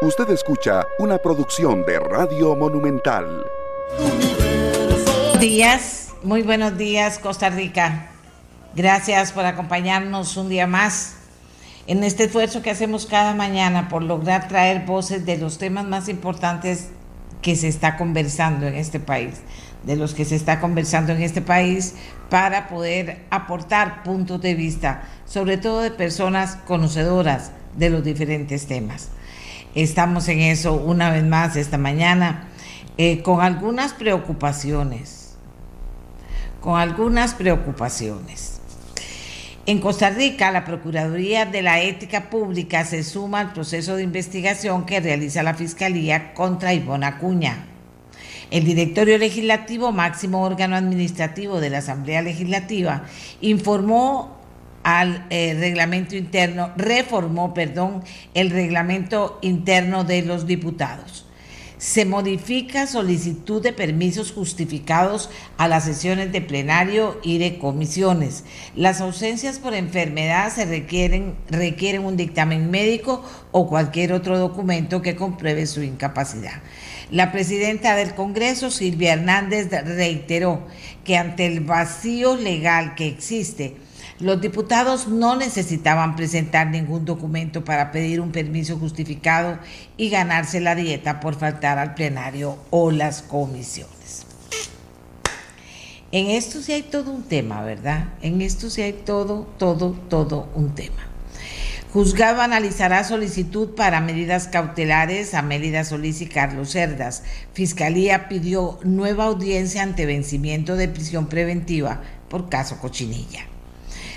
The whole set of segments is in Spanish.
Usted escucha una producción de Radio Monumental. Días, muy buenos días Costa Rica. Gracias por acompañarnos un día más en este esfuerzo que hacemos cada mañana por lograr traer voces de los temas más importantes que se está conversando en este país, de los que se está conversando en este país, para poder aportar puntos de vista, sobre todo de personas conocedoras de los diferentes temas. Estamos en eso una vez más esta mañana, eh, con algunas preocupaciones, con algunas preocupaciones. En Costa Rica, la Procuraduría de la Ética Pública se suma al proceso de investigación que realiza la Fiscalía contra Ivonne Acuña. El Directorio Legislativo, máximo órgano administrativo de la Asamblea Legislativa, informó al eh, reglamento interno, reformó, perdón, el reglamento interno de los diputados. Se modifica solicitud de permisos justificados a las sesiones de plenario y de comisiones. Las ausencias por enfermedad se requieren, requieren un dictamen médico o cualquier otro documento que compruebe su incapacidad. La presidenta del Congreso, Silvia Hernández, reiteró que ante el vacío legal que existe, los diputados no necesitaban presentar ningún documento para pedir un permiso justificado y ganarse la dieta por faltar al plenario o las comisiones. En esto sí hay todo un tema, ¿verdad? En esto sí hay todo, todo, todo un tema. Juzgado analizará solicitud para medidas cautelares a Mélida Solís y Carlos Cerdas. Fiscalía pidió nueva audiencia ante vencimiento de prisión preventiva por caso Cochinilla.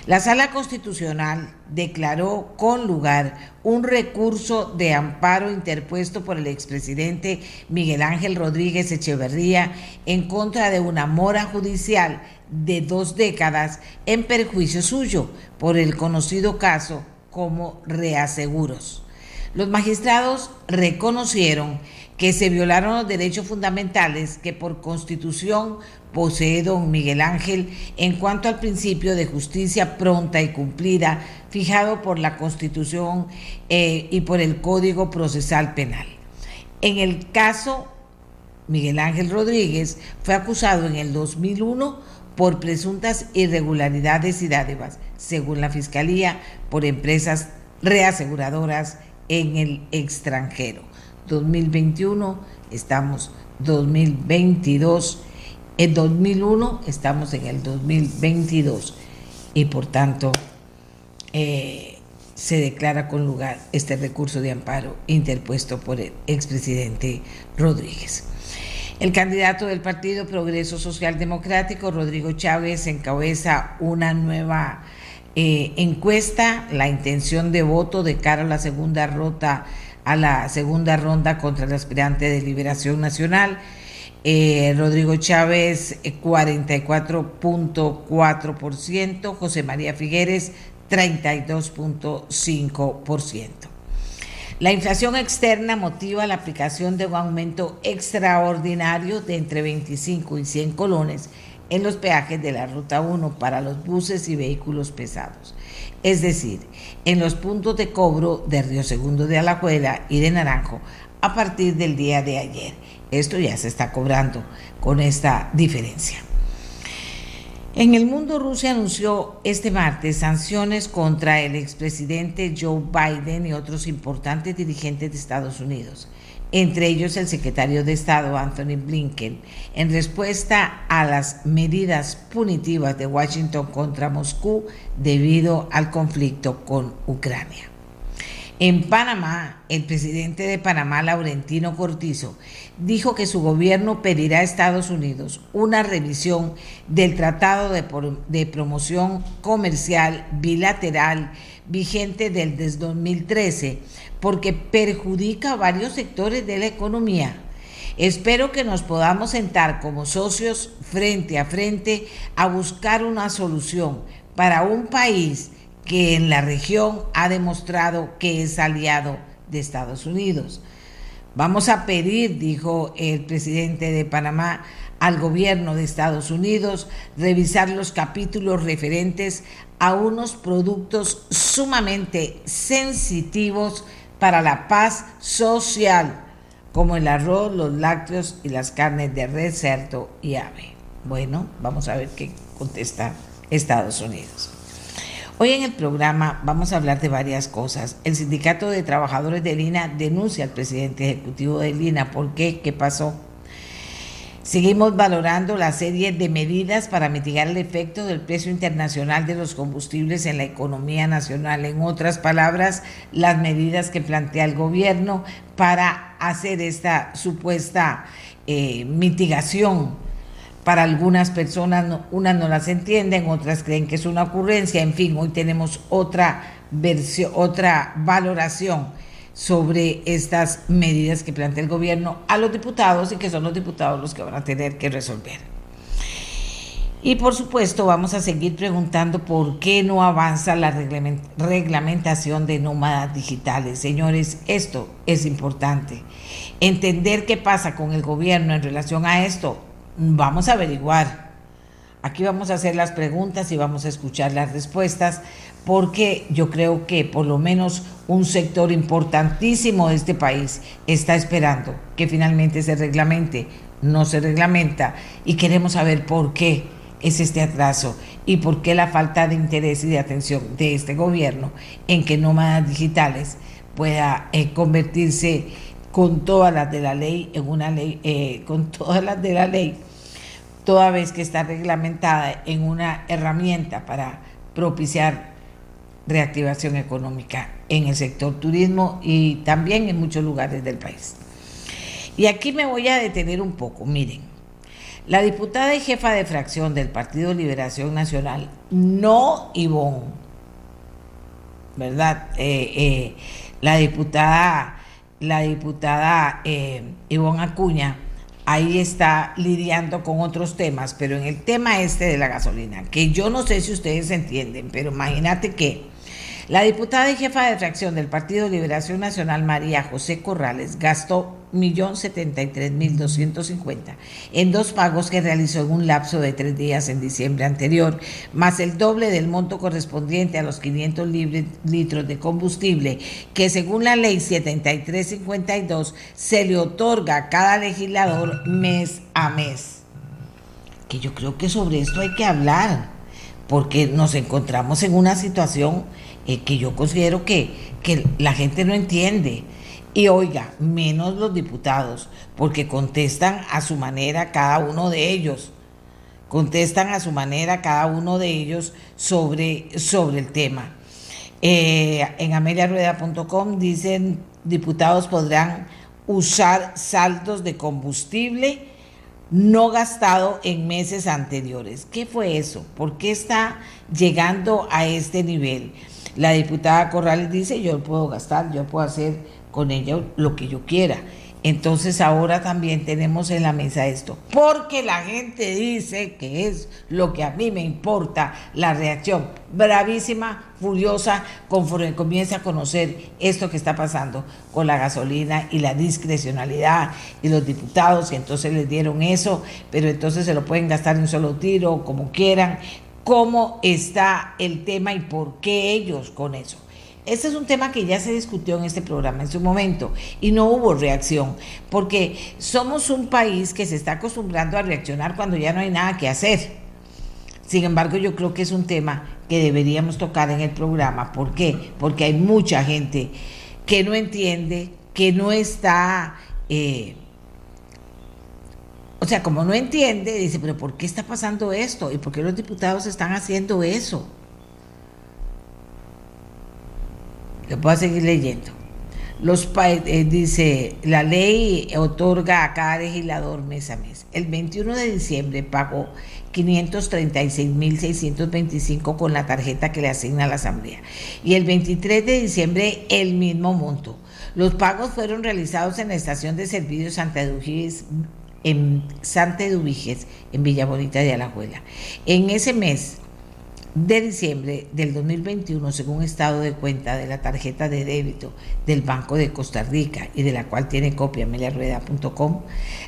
La Sala Constitucional declaró con lugar un recurso de amparo interpuesto por el expresidente Miguel Ángel Rodríguez Echeverría en contra de una mora judicial de dos décadas en perjuicio suyo por el conocido caso como reaseguros. Los magistrados reconocieron que se violaron los derechos fundamentales que por constitución posee don Miguel Ángel en cuanto al principio de justicia pronta y cumplida fijado por la Constitución eh, y por el Código Procesal Penal. En el caso, Miguel Ángel Rodríguez fue acusado en el 2001 por presuntas irregularidades y dádivas, según la Fiscalía, por empresas reaseguradoras en el extranjero. 2021, estamos 2022 en 2001, estamos en el 2022 y por tanto eh, se declara con lugar este recurso de amparo interpuesto por el expresidente Rodríguez. El candidato del Partido Progreso Social Democrático, Rodrigo Chávez, encabeza una nueva eh, encuesta, la intención de voto de cara a la segunda ronda, a la segunda ronda contra el aspirante de Liberación Nacional eh, Rodrigo Chávez 44.4%, eh, José María Figueres 32.5%. La inflación externa motiva la aplicación de un aumento extraordinario de entre 25 y 100 colones en los peajes de la Ruta 1 para los buses y vehículos pesados. Es decir, en los puntos de cobro de Río Segundo de Alajuela y de Naranjo a partir del día de ayer esto ya se está cobrando con esta diferencia. En el mundo, Rusia anunció este martes sanciones contra el expresidente Joe Biden y otros importantes dirigentes de Estados Unidos, entre ellos el secretario de Estado Anthony Blinken, en respuesta a las medidas punitivas de Washington contra Moscú debido al conflicto con Ucrania. En Panamá, el presidente de Panamá, Laurentino Cortizo, dijo que su gobierno pedirá a Estados Unidos una revisión del Tratado de, Promoción Comercial Bilateral vigente desde 2013 porque perjudica a varios sectores de la economía. Espero que nos podamos sentar como socios frente a frente a buscar una solución para un país que en la región ha demostrado que es aliado de Estados Unidos. Vamos a pedir, dijo el presidente de Panamá, al gobierno de Estados Unidos revisar los capítulos referentes a unos productos sumamente sensitivos para la paz social, como el arroz, los lácteos y las carnes de res, cerdo y ave. Bueno, vamos a ver qué contesta Estados Unidos. Hoy en el programa vamos a hablar de varias cosas. El Sindicato de Trabajadores de Lina denuncia al presidente ejecutivo de Lina. ¿Por qué? ¿Qué pasó? Seguimos valorando la serie de medidas para mitigar el efecto del precio internacional de los combustibles en la economía nacional. En otras palabras, las medidas que plantea el gobierno para hacer esta supuesta eh, mitigación. Para algunas personas, unas no las entienden, otras creen que es una ocurrencia. En fin, hoy tenemos otra versión, otra valoración sobre estas medidas que plantea el gobierno a los diputados y que son los diputados los que van a tener que resolver. Y por supuesto vamos a seguir preguntando por qué no avanza la reglamentación de nómadas digitales. Señores, esto es importante. Entender qué pasa con el gobierno en relación a esto, vamos a averiguar. Aquí vamos a hacer las preguntas y vamos a escuchar las respuestas porque yo creo que por lo menos un sector importantísimo de este país está esperando que finalmente se reglamente, no se reglamenta y queremos saber por qué es este atraso y por qué la falta de interés y de atención de este gobierno en que nómadas digitales pueda eh, convertirse con todas las de la ley en una ley, eh, con todas las de la ley, toda vez que está reglamentada en una herramienta para propiciar reactivación económica en el sector turismo y también en muchos lugares del país. Y aquí me voy a detener un poco. Miren, la diputada y jefa de fracción del Partido Liberación Nacional, no Ivonne, ¿verdad? Eh, eh, la diputada, la diputada eh, Ivonne Acuña, ahí está lidiando con otros temas, pero en el tema este de la gasolina, que yo no sé si ustedes entienden, pero imagínate que la diputada y jefa de fracción del Partido Liberación Nacional, María José Corrales, gastó 1.073.250 en dos pagos que realizó en un lapso de tres días en diciembre anterior, más el doble del monto correspondiente a los 500 litros de combustible que según la ley 7352 se le otorga a cada legislador mes a mes. Que yo creo que sobre esto hay que hablar, porque nos encontramos en una situación eh, que yo considero que, que la gente no entiende. Y oiga, menos los diputados, porque contestan a su manera cada uno de ellos. Contestan a su manera cada uno de ellos sobre, sobre el tema. Eh, en ameliarueda.com dicen diputados podrán usar saldos de combustible no gastado en meses anteriores. ¿Qué fue eso? ¿Por qué está llegando a este nivel? La diputada Corrales dice, yo puedo gastar, yo puedo hacer con ella lo que yo quiera. Entonces ahora también tenemos en la mesa esto, porque la gente dice que es lo que a mí me importa, la reacción bravísima, furiosa, conforme comienza a conocer esto que está pasando con la gasolina y la discrecionalidad y los diputados, y entonces les dieron eso, pero entonces se lo pueden gastar en un solo tiro, como quieran, cómo está el tema y por qué ellos con eso. Este es un tema que ya se discutió en este programa en su momento y no hubo reacción, porque somos un país que se está acostumbrando a reaccionar cuando ya no hay nada que hacer. Sin embargo, yo creo que es un tema que deberíamos tocar en el programa. ¿Por qué? Porque hay mucha gente que no entiende, que no está... Eh, o sea, como no entiende, dice, pero ¿por qué está pasando esto? ¿Y por qué los diputados están haciendo eso? Le puedo seguir leyendo. Los eh, dice, la ley otorga a cada legislador mes a mes. El 21 de diciembre pagó 536.625 con la tarjeta que le asigna la Asamblea. Y el 23 de diciembre el mismo monto. Los pagos fueron realizados en la estación de servicios Santa Dugis en Santa Eduviges, en Villa Bonita de Alajuela. En ese mes de diciembre del 2021, según estado de cuenta de la tarjeta de débito del Banco de Costa Rica y de la cual tiene copia ameliarueda.com,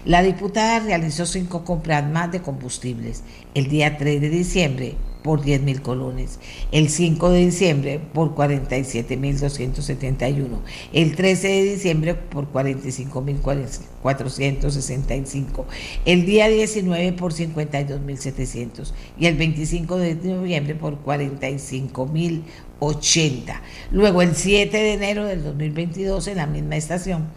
la diputada realizó cinco compras más de combustibles. El día 3 de diciembre por 10 mil colones, el 5 de diciembre por 47 mil 271, el 13 de diciembre por 45 mil 465, el día 19 por 52 mil 700 y el 25 de noviembre por 45 mil 80. Luego el 7 de enero del 2022 en la misma estación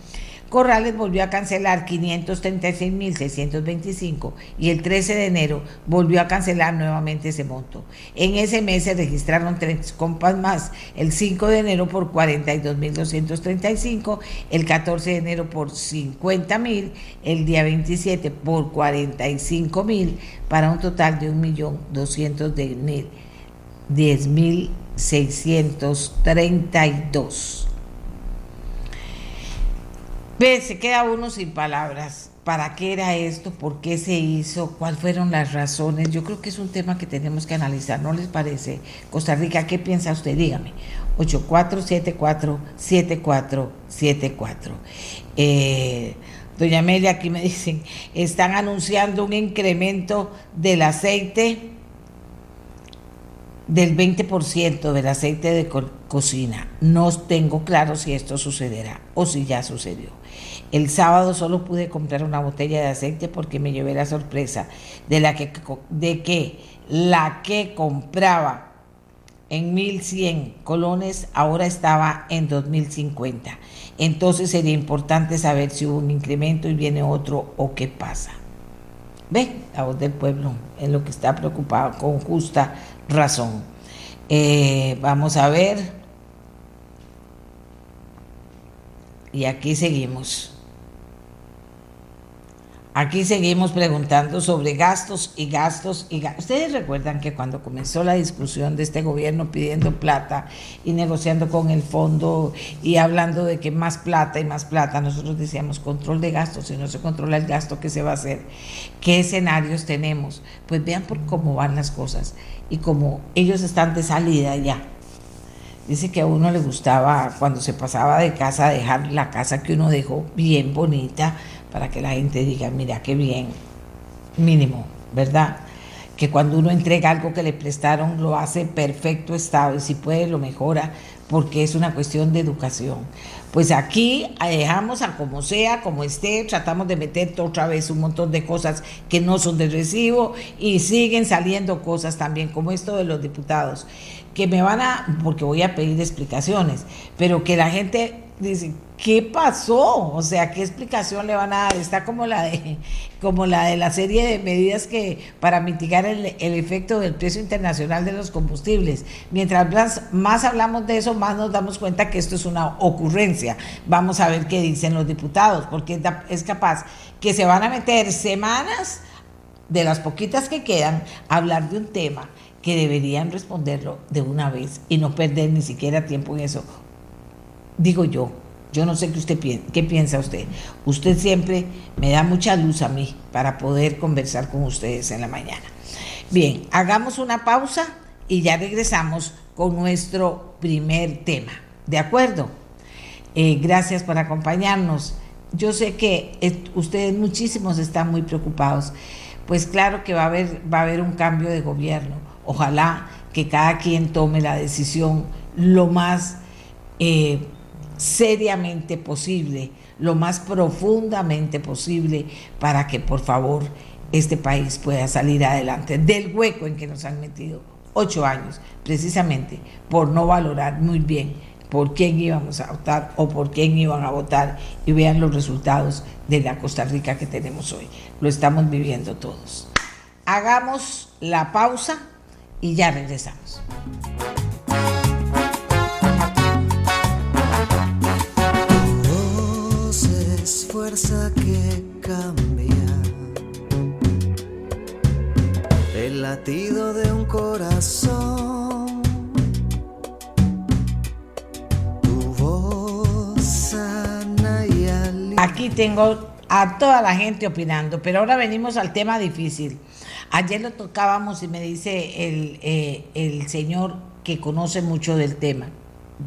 Corrales volvió a cancelar 536.625 y el 13 de enero volvió a cancelar nuevamente ese monto. En ese mes se registraron tres compas más, el 5 de enero por 42.235, el 14 de enero por 50.000, el día 27 por 45.000, para un total de 1.210.632. Ve, se queda uno sin palabras. ¿Para qué era esto? ¿Por qué se hizo? ¿Cuáles fueron las razones? Yo creo que es un tema que tenemos que analizar, ¿no les parece? Costa Rica, ¿qué piensa usted? Dígame. 8474-7474. Eh, doña Amelia, aquí me dicen, están anunciando un incremento del aceite del 20% del aceite de cocina. No tengo claro si esto sucederá o si ya sucedió. El sábado solo pude comprar una botella de aceite porque me llevé la sorpresa de, la que, de que la que compraba en 1100 colones ahora estaba en 2050. Entonces sería importante saber si hubo un incremento y viene otro o qué pasa. Ve, la voz del pueblo es lo que está preocupado con justa razón. Eh, vamos a ver. Y aquí seguimos. Aquí seguimos preguntando sobre gastos y gastos y gastos. Ustedes recuerdan que cuando comenzó la discusión de este gobierno pidiendo plata y negociando con el fondo y hablando de que más plata y más plata, nosotros decíamos control de gastos, si no se controla el gasto, ¿qué se va a hacer? ¿Qué escenarios tenemos? Pues vean por cómo van las cosas y como ellos están de salida ya. Dice que a uno le gustaba cuando se pasaba de casa dejar la casa que uno dejó bien bonita para que la gente diga, mira qué bien, mínimo, ¿verdad? Que cuando uno entrega algo que le prestaron lo hace perfecto estado y si puede lo mejora porque es una cuestión de educación. Pues aquí dejamos a como sea, como esté, tratamos de meter otra vez un montón de cosas que no son de recibo y siguen saliendo cosas también como esto de los diputados, que me van a, porque voy a pedir explicaciones, pero que la gente dice, ¿qué pasó? O sea, ¿qué explicación le van a dar? Está como la de, como la, de la serie de medidas que para mitigar el, efecto del precio internacional de los combustibles. Mientras más, más, hablamos de eso, más nos damos cuenta que esto es una ocurrencia. Vamos a ver qué dicen los diputados, porque es capaz que se van a meter semanas de las poquitas que quedan a hablar de un tema que deberían responderlo de una vez y no perder ni siquiera tiempo en eso. Digo yo, yo no sé qué piensa usted. Usted siempre me da mucha luz a mí para poder conversar con ustedes en la mañana. Bien, hagamos una pausa y ya regresamos con nuestro primer tema. ¿De acuerdo? Eh, gracias por acompañarnos. Yo sé que ustedes muchísimos están muy preocupados. Pues claro que va a haber, va a haber un cambio de gobierno. Ojalá que cada quien tome la decisión lo más eh, seriamente posible, lo más profundamente posible, para que por favor este país pueda salir adelante del hueco en que nos han metido ocho años, precisamente por no valorar muy bien por quién íbamos a votar o por quién iban a votar y vean los resultados de la Costa Rica que tenemos hoy. Lo estamos viviendo todos. Hagamos la pausa y ya regresamos. De un corazón. Tu voz sana y Aquí tengo a toda la gente opinando, pero ahora venimos al tema difícil. Ayer lo tocábamos y me dice el, eh, el señor que conoce mucho del tema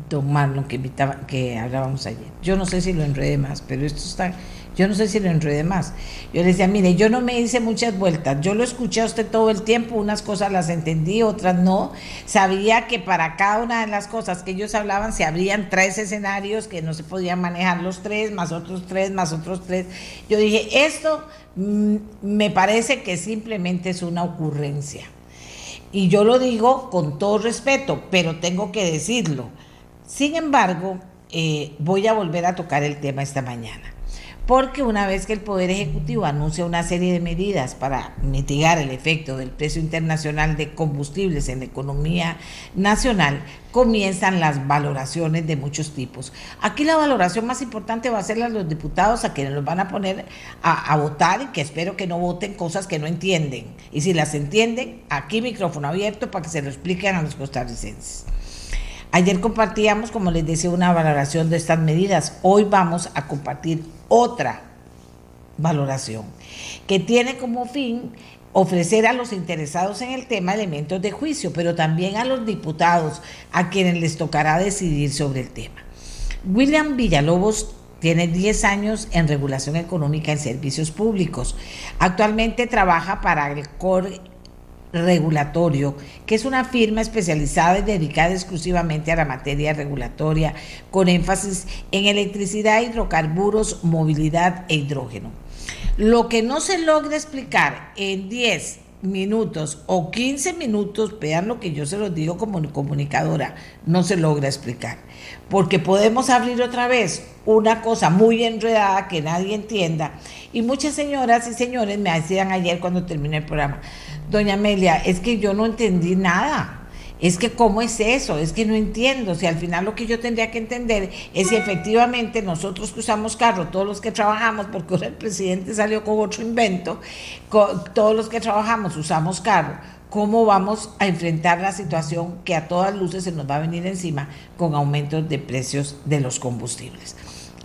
don Marlon que, invitaba, que hablábamos ayer. Yo no sé si lo enredé más, pero esto está, Yo no sé si lo enredé más. Yo le decía, mire, yo no me hice muchas vueltas. Yo lo escuché a usted todo el tiempo. Unas cosas las entendí, otras no. Sabía que para cada una de las cosas que ellos hablaban se abrían tres escenarios que no se podían manejar los tres, más otros tres, más otros tres. Yo dije, esto mm, me parece que simplemente es una ocurrencia. Y yo lo digo con todo respeto, pero tengo que decirlo. Sin embargo, eh, voy a volver a tocar el tema esta mañana. Porque una vez que el Poder Ejecutivo anuncia una serie de medidas para mitigar el efecto del precio internacional de combustibles en la economía nacional, comienzan las valoraciones de muchos tipos. Aquí la valoración más importante va a ser la de los diputados a quienes los van a poner a, votar y que espero que no voten cosas que no entienden. Y si las entienden, aquí micrófono abierto para que se lo expliquen a los costarricenses. Ayer compartíamos, como les decía, una valoración de estas medidas. Hoy vamos a compartir otra valoración que tiene como fin ofrecer a los interesados en el tema elementos de juicio, pero también a los diputados a quienes les tocará decidir sobre el tema. William Villalobos tiene 10 años en regulación económica en servicios públicos. Actualmente trabaja para el COR regulatorio, que es una firma especializada y dedicada exclusivamente a la materia regulatoria, con énfasis en electricidad, hidrocarburos, movilidad e hidrógeno. Lo que no se logra explicar en 10 minutos o 15 minutos, vean lo que yo se los digo como comunicadora, no se logra explicar. Porque podemos abrir otra vez una cosa muy enredada que nadie entienda. Y muchas señoras y señores me decían ayer cuando terminé el programa, doña Amelia, es que yo no entendí nada. Es que cómo es eso, es que no entiendo. Si al final lo que yo tendría que entender es si efectivamente nosotros que usamos carro, todos los que trabajamos, porque ahora el presidente salió con otro invento, todos los que trabajamos usamos carro, cómo vamos a enfrentar la situación que a todas luces se nos va a venir encima con aumentos de precios de los combustibles.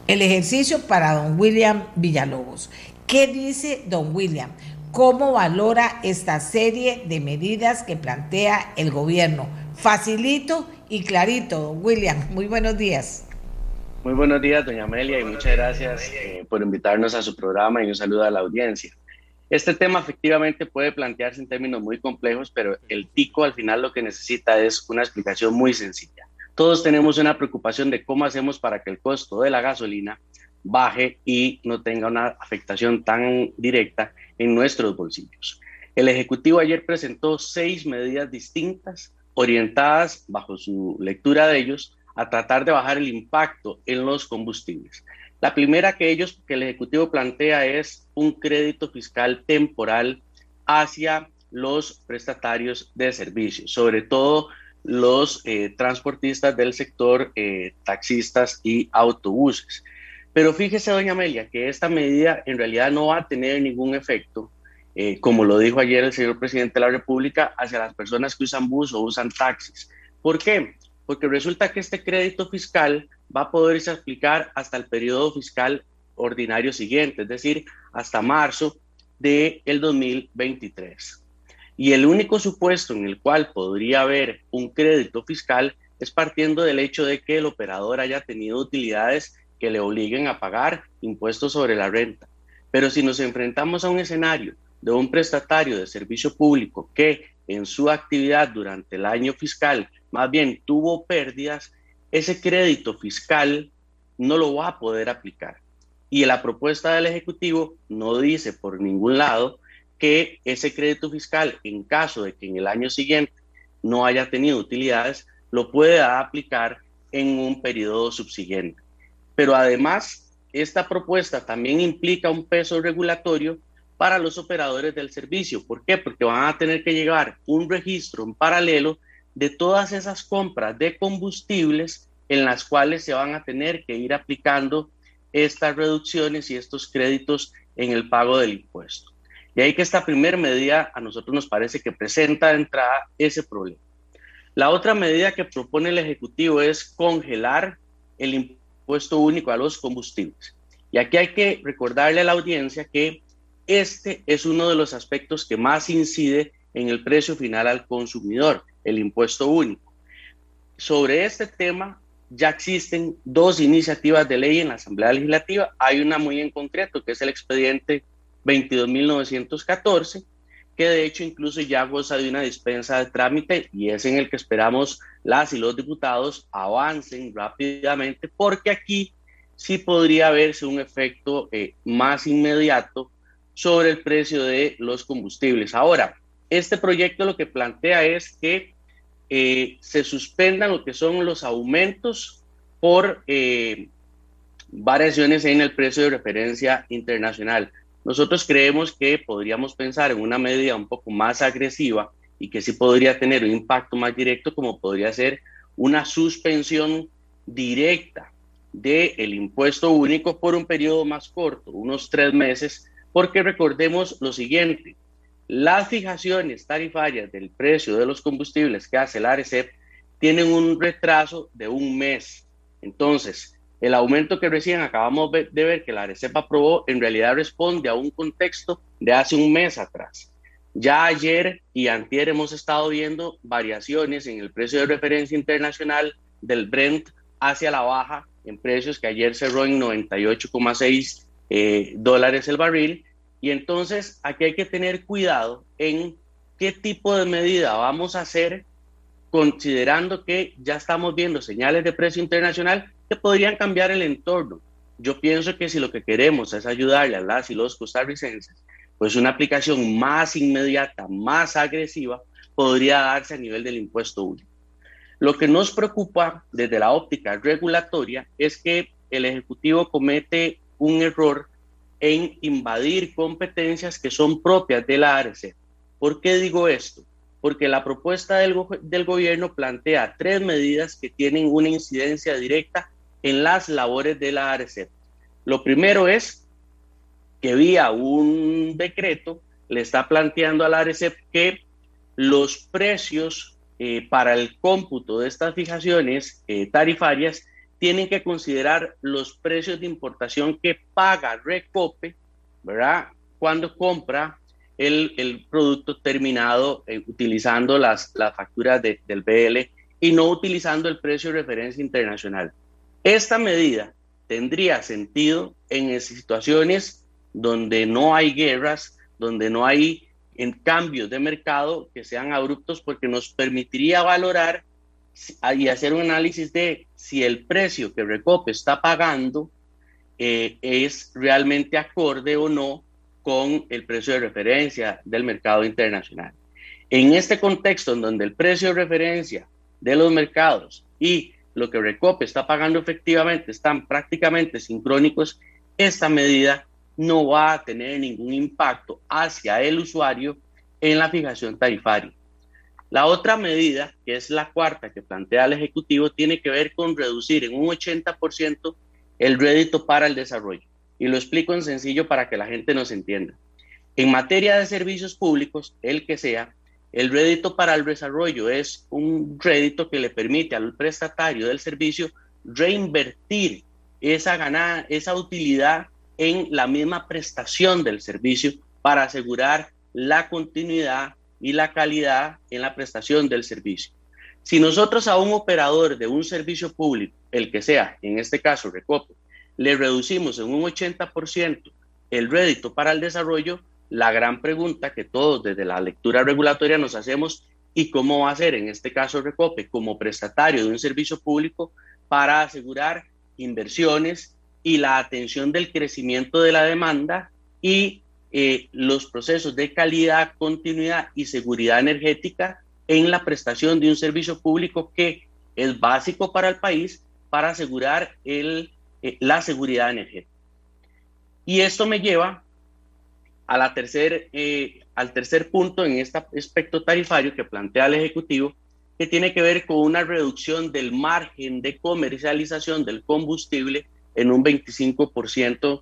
El ejercicio para don William Villalobos. ¿Qué dice don William? ¿Cómo valora esta serie de medidas que plantea el gobierno? Facilito y clarito, William. Muy buenos días. Muy buenos días, doña Amelia, y muchas gracias eh, por invitarnos a su programa y un saludo a la audiencia. Este tema efectivamente puede plantearse en términos muy complejos, pero el TICO al final lo que necesita es una explicación muy sencilla. Todos tenemos una preocupación de cómo hacemos para que el costo de la gasolina baje y no tenga una afectación tan directa en nuestros bolsillos. El Ejecutivo ayer presentó seis medidas distintas orientadas, bajo su lectura de ellos, a tratar de bajar el impacto en los combustibles. La primera que ellos, que el Ejecutivo plantea es un crédito fiscal temporal hacia los prestatarios de servicios, sobre todo los eh, transportistas del sector, eh, taxistas y autobuses. Pero fíjese, doña Amelia, que esta medida en realidad no va a tener ningún efecto, eh, como lo dijo ayer el señor presidente de la República, hacia las personas que usan bus o usan taxis. ¿Por qué? Porque resulta que este crédito fiscal va a poderse aplicar hasta el periodo fiscal ordinario siguiente, es decir, hasta marzo del el 2023. Y el único supuesto en el cual podría haber un crédito fiscal es partiendo del hecho de que el operador haya tenido utilidades que le obliguen a pagar impuestos sobre la renta. Pero si nos enfrentamos a un escenario de un prestatario de servicio público que en su actividad durante el año fiscal más bien tuvo pérdidas, ese crédito fiscal no lo va a poder aplicar. Y la propuesta del Ejecutivo no dice por ningún lado que ese crédito fiscal, en caso de que en el año siguiente no haya tenido utilidades, lo pueda aplicar en un periodo subsiguiente. Pero además, esta propuesta también implica un peso regulatorio para los operadores del servicio. ¿Por qué? Porque van a tener que llevar un registro en paralelo de todas esas compras de combustibles en las cuales se van a tener que ir aplicando estas reducciones y estos créditos en el pago del impuesto. Y ahí que esta primera medida a nosotros nos parece que presenta de entrada ese problema. La otra medida que propone el Ejecutivo es congelar el impuesto puesto único a los combustibles. Y aquí hay que recordarle a la audiencia que este es uno de los aspectos que más incide en el precio final al consumidor, el impuesto único. Sobre este tema ya existen dos iniciativas de ley en la Asamblea Legislativa. Hay una muy en concreto, que es el expediente 22.914, que de hecho incluso ya goza de una dispensa de trámite y es en el que esperamos las y los diputados avancen rápidamente, porque aquí sí podría verse un efecto eh, más inmediato sobre el precio de los combustibles. Ahora, este proyecto lo que plantea es que eh, se suspendan lo que son los aumentos por eh, variaciones en el precio de referencia internacional. Nosotros creemos que podríamos pensar en una medida un poco más agresiva y que sí podría tener un impacto más directo, como podría ser una suspensión directa del impuesto único por un periodo más corto, unos tres meses, porque recordemos lo siguiente, las fijaciones tarifarias del precio de los combustibles que hace la ARECEP tienen un retraso de un mes. Entonces, el aumento que recién acabamos de ver que la ARECEP aprobó en realidad responde a un contexto de hace un mes atrás. Ya ayer y antier hemos estado viendo variaciones en el precio de referencia internacional del Brent hacia la baja en precios que ayer cerró en 98,6 eh, dólares el barril y entonces aquí hay que tener cuidado en qué tipo de medida vamos a hacer considerando que ya estamos viendo señales de precio internacional que podrían cambiar el entorno. Yo pienso que si lo que queremos es ayudarle a las y los costarricenses, pues una aplicación más inmediata, más agresiva, podría darse a nivel del impuesto único. Lo que nos preocupa desde la óptica regulatoria es que el Ejecutivo comete un error en invadir competencias que son propias de la ARC. ¿Por qué digo esto? Porque la propuesta del, del gobierno plantea tres medidas que tienen una incidencia directa en las labores de la ARC. Lo primero es que vía un decreto le está planteando a la ARECEP que los precios eh, para el cómputo de estas fijaciones eh, tarifarias tienen que considerar los precios de importación que paga Recope, ¿verdad? Cuando compra el, el producto terminado eh, utilizando las, las facturas del BL y no utilizando el precio de referencia internacional. Esta medida tendría sentido en situaciones donde no hay guerras, donde no hay en cambios de mercado que sean abruptos porque nos permitiría valorar y hacer un análisis de si el precio que Recope está pagando eh, es realmente acorde o no con el precio de referencia del mercado internacional. En este contexto en donde el precio de referencia de los mercados y lo que Recope está pagando efectivamente están prácticamente sincrónicos, esta medida no va a tener ningún impacto hacia el usuario en la fijación tarifaria. La otra medida, que es la cuarta que plantea el Ejecutivo, tiene que ver con reducir en un 80% el rédito para el desarrollo. Y lo explico en sencillo para que la gente nos entienda. En materia de servicios públicos, el que sea, el rédito para el desarrollo es un rédito que le permite al prestatario del servicio reinvertir esa ganada, esa utilidad en la misma prestación del servicio para asegurar la continuidad y la calidad en la prestación del servicio. Si nosotros a un operador de un servicio público, el que sea, en este caso Recope, le reducimos en un 80% el rédito para el desarrollo, la gran pregunta que todos desde la lectura regulatoria nos hacemos, ¿y cómo va a ser en este caso Recope como prestatario de un servicio público para asegurar inversiones y la atención del crecimiento de la demanda y eh, los procesos de calidad, continuidad y seguridad energética en la prestación de un servicio público que es básico para el país para asegurar el, eh, la seguridad energética. Y esto me lleva a la tercer, eh, al tercer punto en este aspecto tarifario que plantea el Ejecutivo, que tiene que ver con una reducción del margen de comercialización del combustible en un 25%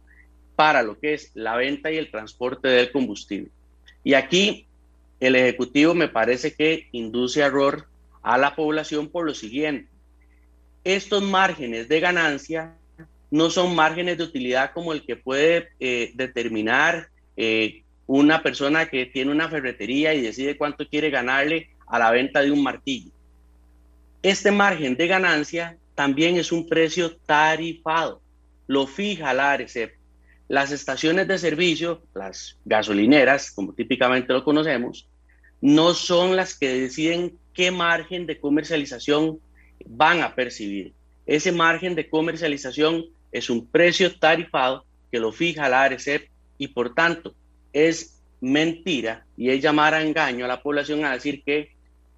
para lo que es la venta y el transporte del combustible. Y aquí el Ejecutivo me parece que induce error a la población por lo siguiente. Estos márgenes de ganancia no son márgenes de utilidad como el que puede eh, determinar eh, una persona que tiene una ferretería y decide cuánto quiere ganarle a la venta de un martillo. Este margen de ganancia también es un precio tarifado, lo fija la ARECEP. Las estaciones de servicio, las gasolineras, como típicamente lo conocemos, no son las que deciden qué margen de comercialización van a percibir. Ese margen de comercialización es un precio tarifado que lo fija la ARECEP y por tanto es mentira y es llamar a engaño a la población a decir que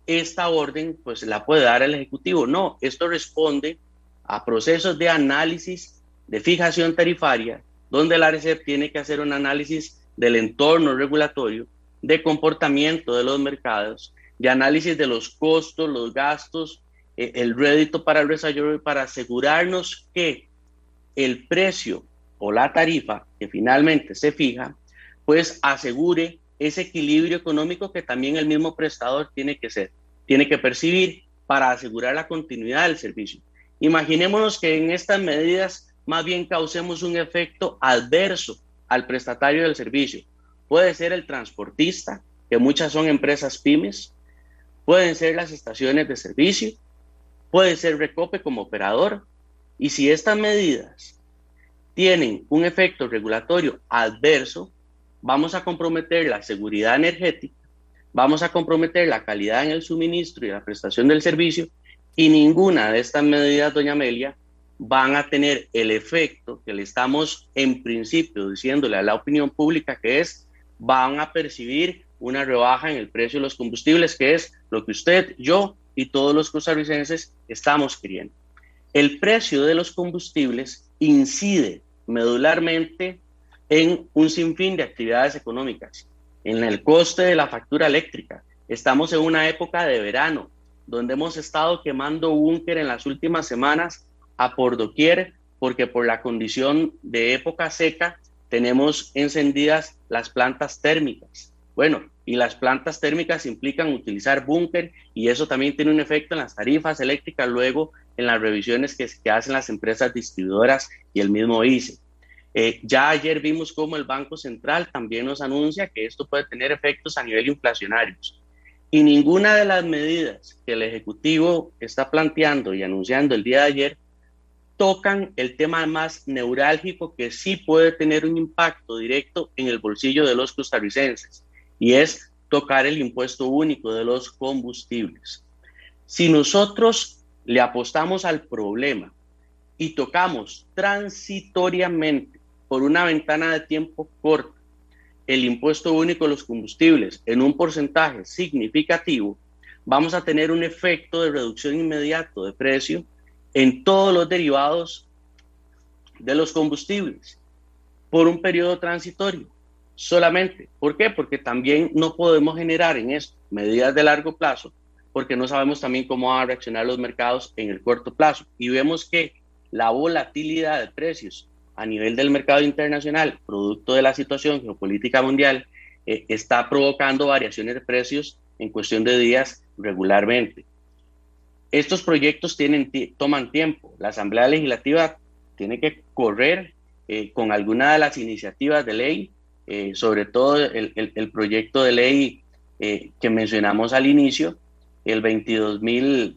esta orden pues la puede dar el Ejecutivo. No, esto responde a procesos de análisis de fijación tarifaria, donde la ARECEP tiene que hacer un análisis del entorno regulatorio, de comportamiento de los mercados, de análisis de los costos, los gastos, eh, el rédito para el desarrollo, para asegurarnos que el precio o la tarifa que finalmente se fija, pues asegure ese equilibrio económico que también el mismo prestador tiene que ser, tiene que percibir para asegurar la continuidad del servicio. Imaginémonos que en estas medidas más bien causemos un efecto adverso al prestatario del servicio. Puede ser el transportista, que muchas son empresas pymes, pueden ser las estaciones de servicio, puede ser Recope como operador, y si estas medidas tienen un efecto regulatorio adverso, vamos a comprometer la seguridad energética, vamos a comprometer la calidad en el suministro y la prestación del servicio, y ninguna de estas medidas, doña Amelia, van a tener el efecto que le estamos en principio diciéndole a la opinión pública que es, van a percibir una rebaja en el precio de los combustibles, que es lo que usted, yo y todos los costarricenses estamos queriendo. El precio de los combustibles incide medularmente en un sinfín de actividades económicas, en el coste de la factura eléctrica. Estamos en una época de verano, donde hemos estado quemando búnker en las últimas semanas a por doquier, porque por la condición de época seca tenemos encendidas las plantas térmicas. Bueno, y las plantas térmicas implican utilizar búnker y eso también tiene un efecto en las tarifas eléctricas luego en las revisiones que, que hacen las empresas distribuidoras y el mismo ICE. Eh, ya ayer vimos cómo el Banco Central también nos anuncia que esto puede tener efectos a nivel inflacionarios. Y ninguna de las medidas que el Ejecutivo está planteando y anunciando el día de ayer tocan el tema más neurálgico que sí puede tener un impacto directo en el bolsillo de los costarricenses y es tocar el impuesto único de los combustibles. Si nosotros le apostamos al problema y tocamos transitoriamente por una ventana de tiempo corta el impuesto único de los combustibles en un porcentaje significativo, vamos a tener un efecto de reducción inmediato de precio en todos los derivados de los combustibles por un periodo transitorio solamente. ¿Por qué? Porque también no podemos generar en esto medidas de largo plazo, porque no sabemos también cómo van a reaccionar los mercados en el corto plazo. Y vemos que la volatilidad de precios a nivel del mercado internacional, producto de la situación geopolítica mundial, eh, está provocando variaciones de precios en cuestión de días regularmente. Estos proyectos tienen, toman tiempo. La Asamblea Legislativa tiene que correr eh, con alguna de las iniciativas de ley eh, sobre todo el, el, proyecto de ley eh, que mencionamos al inicio, el 22.000,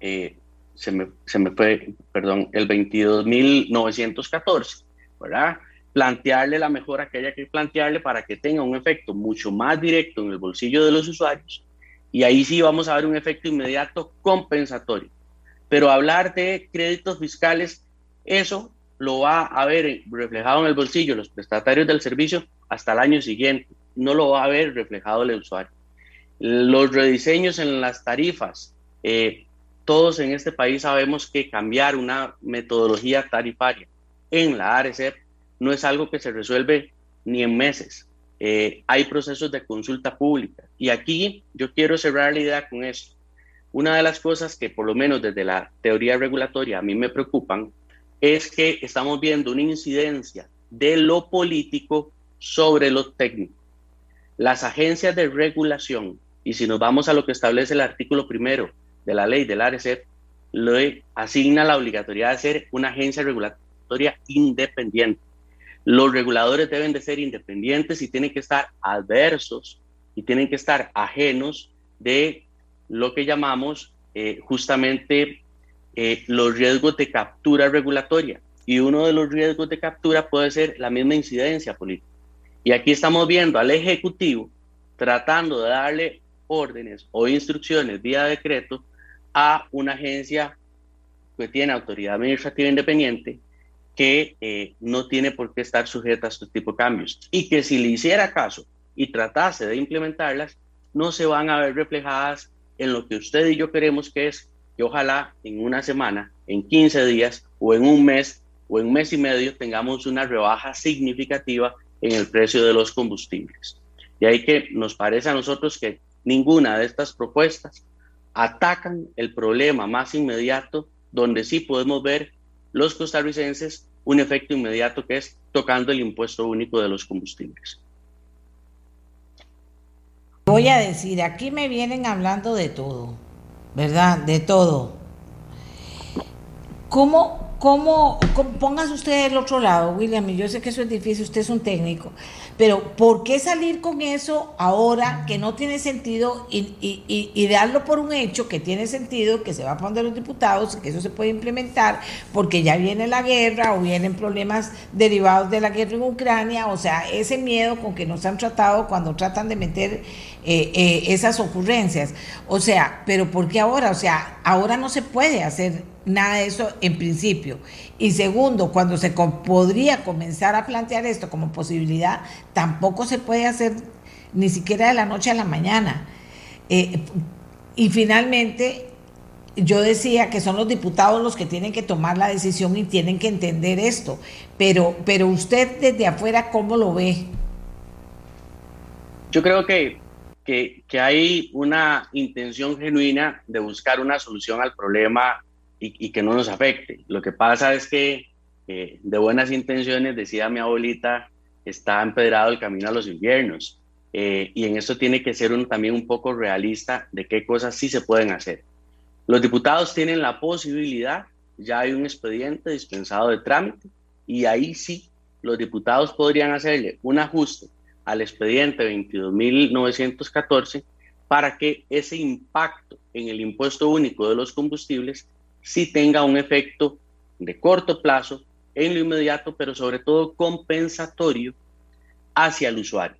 eh, se, me, se me fue, perdón, el 22.914, ¿verdad? Plantearle la mejora que haya que plantearle para que tenga un efecto mucho más directo en el bolsillo de los usuarios y ahí sí vamos a ver un efecto inmediato compensatorio. Pero hablar de créditos fiscales, eso lo va a ver reflejado en el bolsillo los prestatarios del servicio hasta el año siguiente. No lo va a ver reflejado el usuario. Los rediseños en las tarifas. Eh, todos en este país sabemos que cambiar una metodología tarifaria en la ARECEP no es algo que se resuelve ni en meses. Eh, hay procesos de consulta pública. Y aquí yo quiero cerrar la idea con esto. Una de las cosas que por lo menos desde la teoría regulatoria a mí me preocupan es que estamos viendo una incidencia de lo político sobre lo técnico. Las agencias de regulación, y si nos vamos a lo que establece el artículo primero de la ley del ARECEP, le asigna la obligatoriedad de ser una agencia regulatoria independiente. Los reguladores deben de ser independientes y tienen que estar adversos y tienen que estar ajenos de lo que llamamos eh, justamente eh, los riesgos de captura regulatoria. Y uno de los riesgos de captura puede ser la misma incidencia política. Y aquí estamos viendo al Ejecutivo tratando de darle órdenes o instrucciones vía decreto a una agencia que tiene autoridad administrativa independiente que eh, no tiene por qué estar sujeta a estos tipos de cambios y que si le hiciera caso y tratase de implementarlas, no se van a ver reflejadas en lo que usted y yo queremos que es que ojalá en una semana, en 15 días o en un mes o en un mes y medio tengamos una rebaja significativa en el precio de los combustibles. Y ahí que nos parece a nosotros que ninguna de estas propuestas atacan el problema más inmediato donde sí podemos ver los costarricenses un efecto inmediato que es tocando el impuesto único de los combustibles. Voy a decir, aquí me vienen hablando de todo, ¿verdad? De todo. ¿Cómo, ¿Cómo, póngase usted del otro lado, William? Y yo sé que eso es difícil, usted es un técnico, pero ¿por qué salir con eso ahora que no tiene sentido y, y, darlo por un hecho que tiene sentido, que se va a poner los diputados, que eso se puede implementar, porque ya viene la guerra o vienen problemas derivados de la guerra en Ucrania, o sea, ese miedo con que nos han tratado cuando tratan de meter eh, eh, esas ocurrencias. O sea, pero ¿por qué ahora? O sea, ahora no se puede hacer nada de eso en principio. Y segundo, cuando se podría comenzar a plantear esto como posibilidad, tampoco se puede hacer ni siquiera de la noche a la mañana. Eh, y finalmente, yo decía que son los diputados los que tienen que tomar la decisión y tienen que entender esto. Pero, pero usted desde afuera, ¿cómo lo ve? Yo creo que, que, que hay una intención genuina de buscar una solución al problema y, que no nos afecte. Lo que pasa es que eh, de buenas intenciones, decía mi abuelita, está empedrado el camino a los inviernos. Eh, y en esto tiene que ser un, también un poco realista de qué cosas sí se pueden hacer. Los diputados tienen la posibilidad, ya hay un expediente dispensado de trámite, y ahí sí los diputados podrían hacerle un ajuste al expediente 22.914 para que ese impacto en el impuesto único de los combustibles sí tenga un efecto de corto plazo, en lo inmediato, pero sobre todo compensatorio hacia el usuario.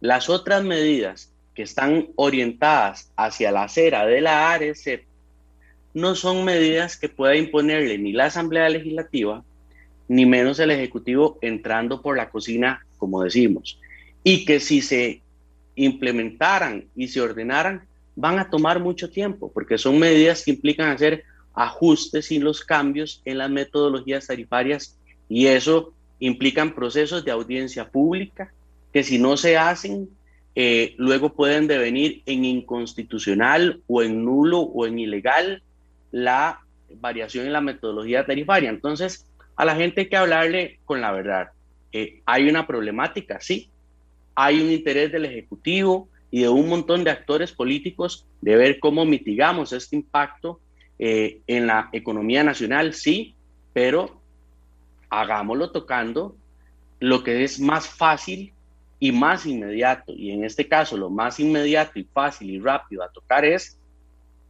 Las otras medidas que están orientadas hacia la acera de la ARECEP no son medidas que pueda imponerle ni la Asamblea Legislativa, ni menos el Ejecutivo entrando por la cocina, como decimos, y que si se implementaran y se ordenaran, van a tomar mucho tiempo, porque son medidas que implican hacer ajustes y los cambios en las metodologías tarifarias y eso implican procesos de audiencia pública que si no se hacen, eh, luego pueden devenir en inconstitucional o en nulo o en ilegal la variación en la metodología tarifaria. Entonces, a la gente hay que hablarle con la verdad. Eh, hay una problemática, sí. Hay un interés del Ejecutivo y de un montón de actores políticos de ver cómo mitigamos este impacto eh, en la economía nacional, sí, pero hagámoslo tocando lo que es más fácil y más inmediato. Y en este caso, lo más inmediato y fácil y rápido a tocar es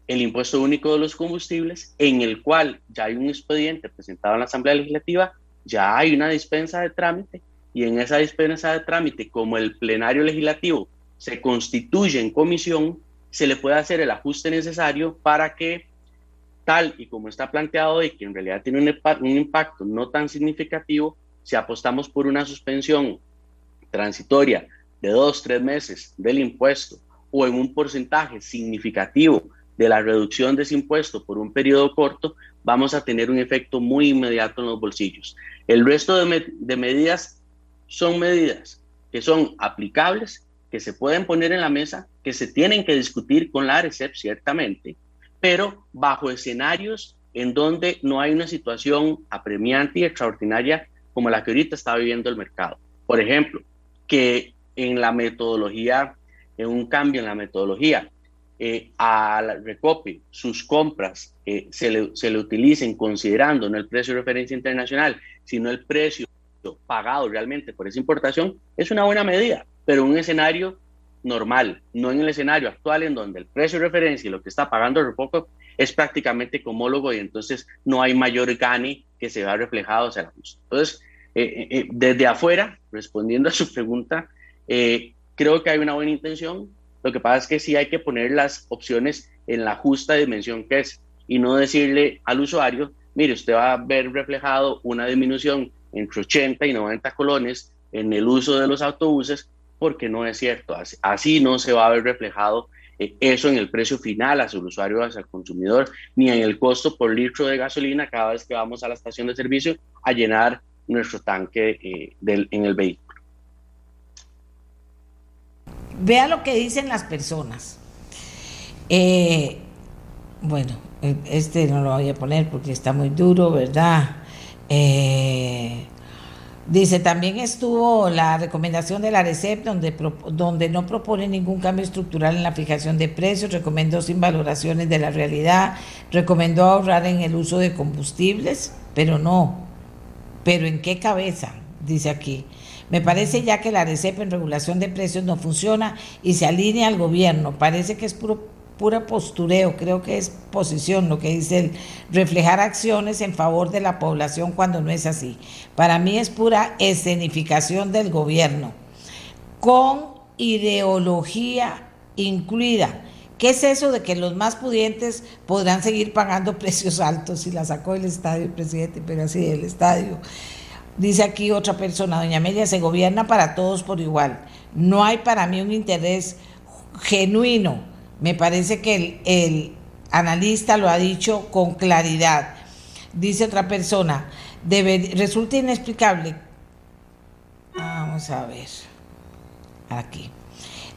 el impuesto único de los combustibles, en el cual ya hay un expediente presentado en la Asamblea Legislativa, ya hay una dispensa de trámite, y en esa dispensa de trámite, como el plenario legislativo se constituye en comisión, se le puede hacer el ajuste necesario para que tal y como está planteado hoy, que en realidad tiene un, impacto no tan significativo, si apostamos por una suspensión transitoria de dos, tres meses del impuesto o en un porcentaje significativo de la reducción de ese impuesto por un periodo corto, vamos a tener un efecto muy inmediato en los bolsillos. El resto de, medidas son medidas que son aplicables, que se pueden poner en la mesa, que se tienen que discutir con la ARECEP ciertamente, pero bajo escenarios en donde no hay una situación apremiante y extraordinaria como la que ahorita está viviendo el mercado. Por ejemplo, que en la metodología, en un cambio en la metodología, eh, Recope sus compras eh, se, le, se, le, utilicen considerando no el precio de referencia internacional, sino el precio pagado realmente por esa importación, es una buena medida, pero un escenario normal, no en el escenario actual en donde el precio de referencia y lo que está pagando es prácticamente homólogo y entonces no hay mayor gane que se vea reflejado hacia la justa. Entonces, eh, eh, desde afuera, respondiendo a su pregunta, creo que hay una buena intención. Lo que pasa es que sí hay que poner las opciones en la justa dimensión que es y no decirle al usuario, mire, usted va a ver reflejado una disminución entre 80 y 90 colones en el uso de los autobuses, porque no es cierto. Así, no se va a ver reflejado eh, eso en el precio final hacia el usuario, hacia el consumidor, ni en el costo por litro de gasolina cada vez que vamos a la estación de servicio a llenar nuestro tanque eh, en el vehículo. Vea lo que dicen las personas. Eh, bueno, este no lo voy a poner porque está muy duro, ¿verdad? Eh, dice, también estuvo la recomendación de la RECEP donde, donde no propone ningún cambio estructural en la fijación de precios, recomendó sin valoraciones de la realidad, recomendó ahorrar en el uso de combustibles, pero no. ¿Pero en qué cabeza? Dice aquí. Me parece ya que la RECEP en regulación de precios no funciona y se alinea al gobierno. Parece que es puro pura postureo, creo que es posición lo que dice el reflejar acciones en favor de la población cuando no es así. Para mí es pura escenificación del gobierno, con ideología incluida. ¿Qué es eso de que los más pudientes podrán seguir pagando precios altos? Si la sacó el estadio, presidente, pero así el estadio. Dice aquí otra persona, doña Amelia, se gobierna para todos por igual. No hay para mí un interés genuino me parece que el, analista lo ha dicho con claridad. Dice otra persona, resulta inexplicable. Vamos a ver. Aquí.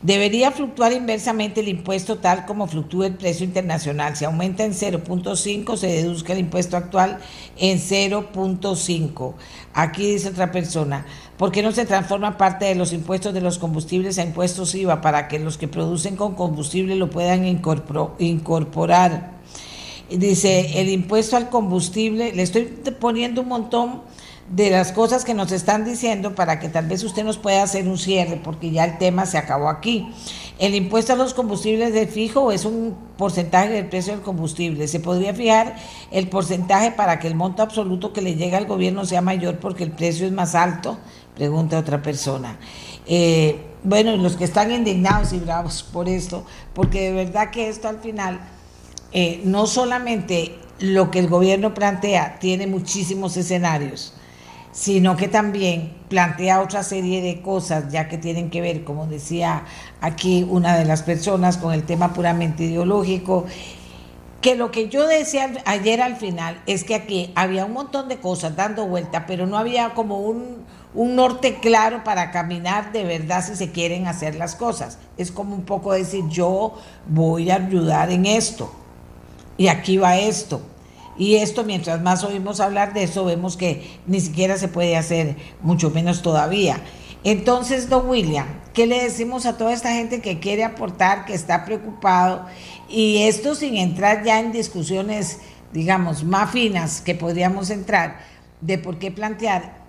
Debería fluctuar inversamente el impuesto tal como fluctúa el precio internacional. Si aumenta en 0.5, se deduzca el impuesto actual en 0.5. Aquí dice otra persona, ¿por qué no se transforma parte de los impuestos de los combustibles a impuestos IVA para que los que producen con combustible lo puedan incorporar? Dice, el impuesto al combustible, le estoy poniendo un montón de las cosas que nos están diciendo para que tal vez usted nos pueda hacer un cierre, porque ya el tema se acabó aquí. El impuesto a los combustibles de fijo es un porcentaje del precio del combustible. Se podría fijar el porcentaje para que el monto absoluto que le llega al gobierno sea mayor porque el precio es más alto, pregunta otra persona. Eh, bueno, los que están indignados y bravos por esto, porque de verdad que esto al final eh, no solamente lo que el gobierno plantea tiene muchísimos escenarios, sino que también plantea otra serie de cosas, ya que tienen que ver, como decía aquí una de las personas, con el tema puramente ideológico, que lo que yo decía ayer al final es que aquí había un montón de cosas dando vuelta, pero no había como un, un norte claro para caminar de verdad si se quieren hacer las cosas. Es como un poco decir, yo voy a ayudar en esto, y aquí va esto y esto, mientras más oímos hablar de eso, vemos que ni siquiera se puede hacer, mucho menos todavía. Entonces, don William, ¿qué le decimos a toda esta gente que quiere aportar, que está preocupado? Y esto sin entrar ya en discusiones, digamos, más finas que podríamos entrar, de por qué plantear,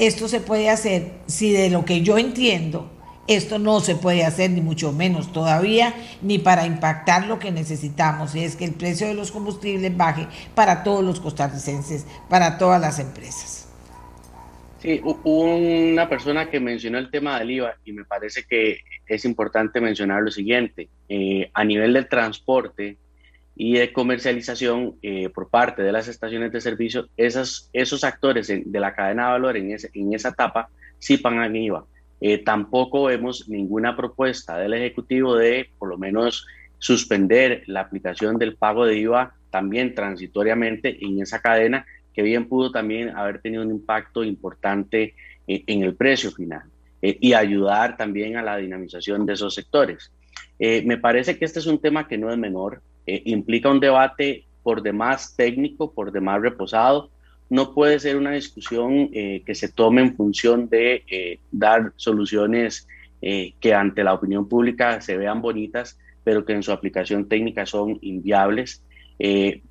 esto se puede hacer si de lo que yo entiendo, esto no se puede hacer ni mucho menos todavía, ni para impactar lo que necesitamos, y es que el precio de los combustibles baje para todos los costarricenses, para todas las empresas. Sí, hubo una persona que mencionó el tema del IVA y me parece que es importante mencionar lo siguiente. Eh, a nivel del transporte y de comercialización eh, por parte de las estaciones de servicio, esas, esos actores de la cadena de valor en, ese, en esa etapa sí pagan IVA. Eh, tampoco vemos ninguna propuesta del Ejecutivo de, por lo menos, suspender la aplicación del pago de IVA también transitoriamente en esa cadena, que bien pudo también haber tenido un impacto importante eh, en el precio final eh, y ayudar también a la dinamización de esos sectores. me parece que este es un tema que no es menor, implica un debate por demás técnico, por demás reposado, no puede ser una discusión eh, que se tome en función de eh, dar soluciones eh, que ante la opinión pública se vean bonitas, pero que en su aplicación técnica son inviables.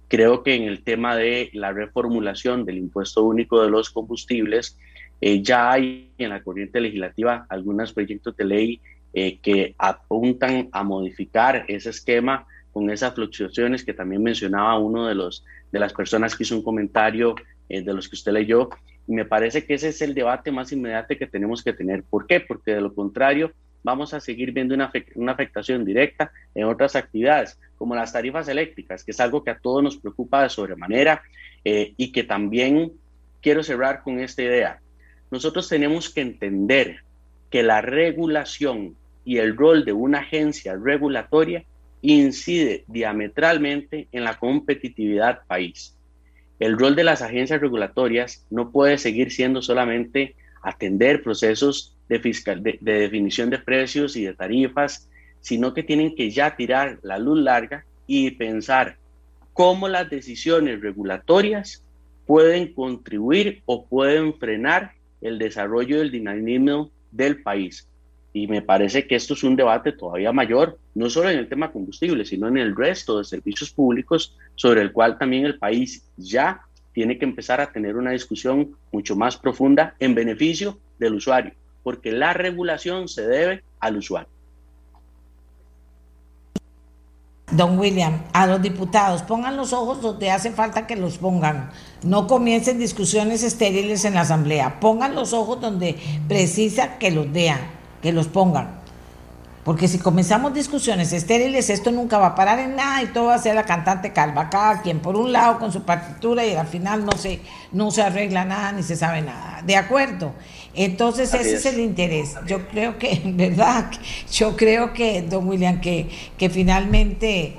creo que en el tema de la reformulación del impuesto único de los combustibles, ya hay en la corriente legislativa algunos proyectos de ley que apuntan a modificar ese esquema con esas fluctuaciones que también mencionaba uno de, los, de las personas que hizo un comentario eh, de los que usted leyó. Y me parece que ese es el debate más inmediato que tenemos que tener. ¿Por qué? Porque de lo contrario vamos a seguir viendo una, una afectación directa en otras actividades, como las tarifas eléctricas, que es algo que a todos nos preocupa de sobremanera eh, y que también quiero cerrar con esta idea. Nosotros tenemos que entender que la regulación y el rol de una agencia regulatoria incide diametralmente en la competitividad país. El rol de las agencias regulatorias no puede seguir siendo solamente atender procesos de, fiscal, de, definición de precios y de tarifas, sino que tienen que ya tirar la luz larga y pensar cómo las decisiones regulatorias pueden contribuir o pueden frenar el desarrollo del dinamismo del país. Y me parece que esto es un debate todavía mayor, no solo en el tema combustible, sino en el resto de servicios públicos, sobre el cual también el país ya tiene que empezar a tener una discusión mucho más profunda en beneficio del usuario, porque la regulación se debe al usuario. Don William, a los diputados, pongan los ojos donde hace falta que los pongan. No comiencen discusiones estériles en la Asamblea. Pongan los ojos donde precisa que los vean, que los pongan. Porque si comenzamos discusiones estériles, esto nunca va a parar en nada y todo va a ser la cantante calva. Cada quien por un lado con su partitura y al final no se, no se arregla nada ni se sabe nada. ¿De acuerdo? Entonces ese es. el interés. Yo creo que, ¿verdad? Yo creo que, don William, que, que finalmente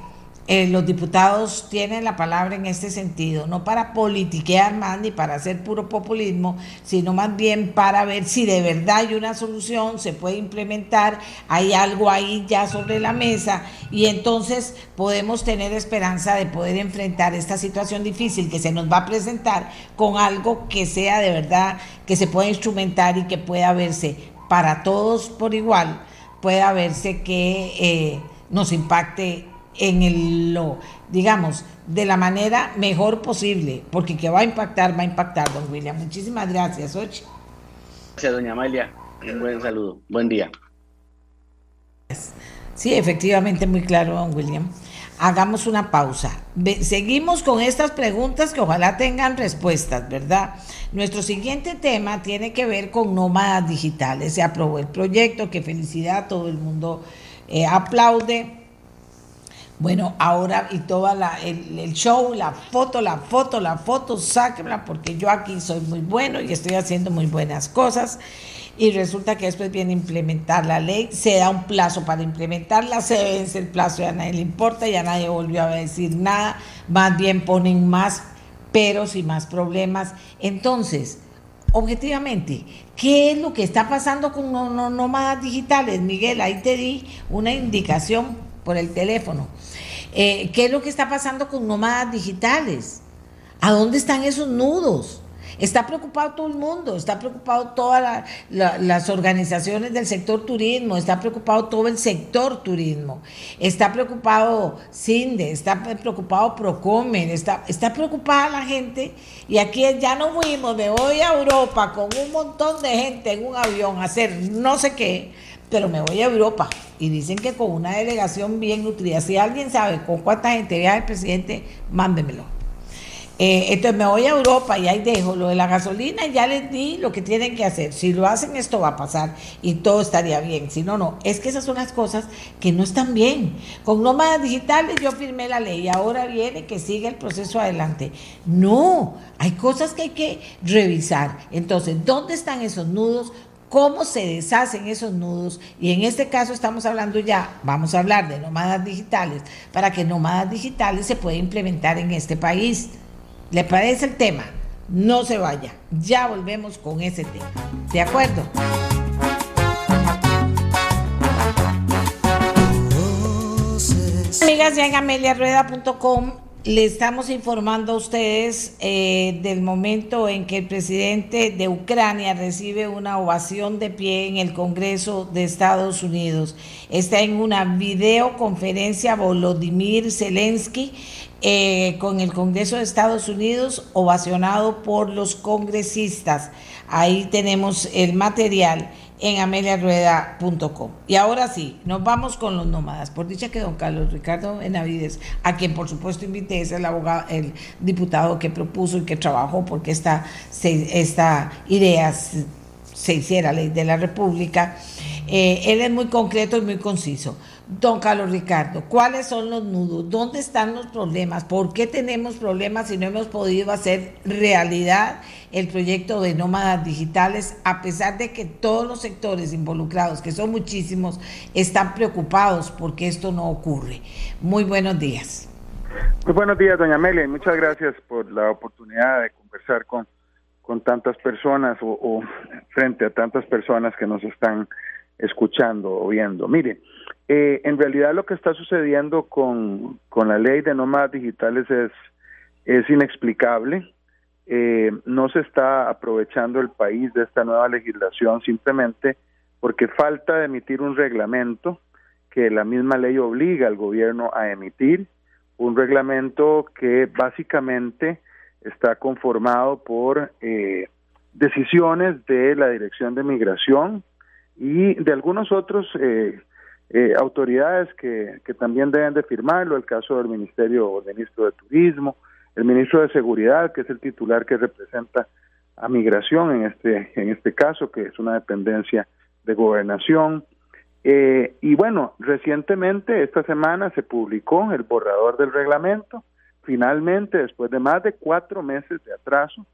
eh, los diputados tienen la palabra en este sentido, no para politiquear más ni para hacer puro populismo, sino más bien para ver si de verdad hay una solución, se puede implementar, hay algo ahí ya sobre la mesa y entonces podemos tener esperanza de poder enfrentar esta situación difícil que se nos va a presentar con algo que sea de verdad, que se pueda instrumentar y que pueda verse para todos por igual, pueda verse que eh, nos impacte en el, lo, digamos, de la manera mejor posible, porque que va a impactar, va a impactar, don William. Muchísimas gracias, Ochi. Gracias, doña Amalia. Un buen saludo. Buen día. Sí, efectivamente, muy claro, don William. Hagamos una pausa. Seguimos con estas preguntas que ojalá tengan respuestas, ¿verdad? Nuestro siguiente tema tiene que ver con nómadas digitales. Se aprobó el proyecto, qué felicidad, todo el mundo eh, aplaude bueno, ahora y todo el, show, la foto, la foto, la foto, sáquenla porque yo aquí soy muy bueno y estoy haciendo muy buenas cosas. Y resulta que después viene implementar la ley, se da un plazo para implementarla, se vence el plazo y a nadie le importa, ya nadie volvió a decir nada, más bien ponen más peros y más problemas. Entonces, objetivamente, ¿qué es lo que está pasando con nómadas digitales? Miguel, ahí te di una indicación por el teléfono. Eh, ¿Qué es lo que está pasando con nómadas digitales? ¿A dónde están esos nudos? Está preocupado todo el mundo, está preocupado todas las organizaciones del sector turismo, está preocupado todo el sector turismo, está preocupado CINDE, está preocupado Procomer, está, está preocupada la gente y aquí ya no fuimos, me voy a Europa con un montón de gente en un avión a hacer no sé qué, pero me voy a Europa y dicen que con una delegación bien nutrida. Si alguien sabe con cuánta gente viaja el presidente, mándemelo. Eh, entonces me voy a Europa y ahí dejo lo de la gasolina y ya les di lo que tienen que hacer. Si lo hacen, esto va a pasar y todo estaría bien. Si no, no. Es que esas son las cosas que no están bien. Con nómadas digitales yo firmé la ley y ahora viene que siga el proceso adelante. No, hay cosas que hay que revisar. Entonces, ¿dónde están esos nudos? Cómo se deshacen esos nudos y en este caso estamos hablando ya, vamos a hablar de nómadas digitales, para que nómadas digitales se pueda implementar en este país. ¿Le parece el tema? No se vaya, ya volvemos con ese tema. ¿De acuerdo? Amigas, ya en ameliarueda.com le estamos informando a ustedes eh, del momento en que el presidente de Ucrania recibe una ovación de pie en el Congreso de Estados Unidos. Está en una videoconferencia Volodymyr Zelensky eh, con el Congreso de Estados Unidos, ovacionado por los congresistas. Ahí tenemos el material en ameliarueda.com. Y ahora sí, nos vamos con los nómadas. Por dicha que don Carlos Ricardo Benavides, a quien por supuesto invité, es el abogado, el diputado que propuso y que trabajó porque esta, esta idea se hiciera ley de la República. Eh, él es muy concreto y muy conciso. Don Carlos Ricardo, ¿cuáles son los nudos? ¿Dónde están los problemas? ¿Por qué tenemos problemas y no hemos podido hacer realidad el proyecto de nómadas digitales, a pesar de que todos los sectores involucrados, que son muchísimos, están preocupados porque esto no ocurre? Muy buenos días. Muy buenos días, doña Amelia, y muchas gracias por la oportunidad de conversar con, con tantas personas o, o frente a tantas personas que nos están escuchando o viendo. Mire, eh, en realidad lo que está sucediendo con, con la ley de nómadas digitales es, es inexplicable. Eh, no se está aprovechando el país de esta nueva legislación simplemente porque falta de emitir un reglamento que la misma ley obliga al gobierno a emitir, un reglamento que básicamente está conformado por eh, decisiones de la Dirección de Migración y de algunos otros eh, eh, autoridades que, que también deben de firmarlo, el caso del Ministerio o Ministro de Turismo, el Ministro de Seguridad, que es el titular que representa a migración en este, en este caso, que es una dependencia de gobernación. Eh, y bueno, recientemente, esta semana, se publicó el borrador del reglamento, finalmente, después de más de cuatro meses de atraso,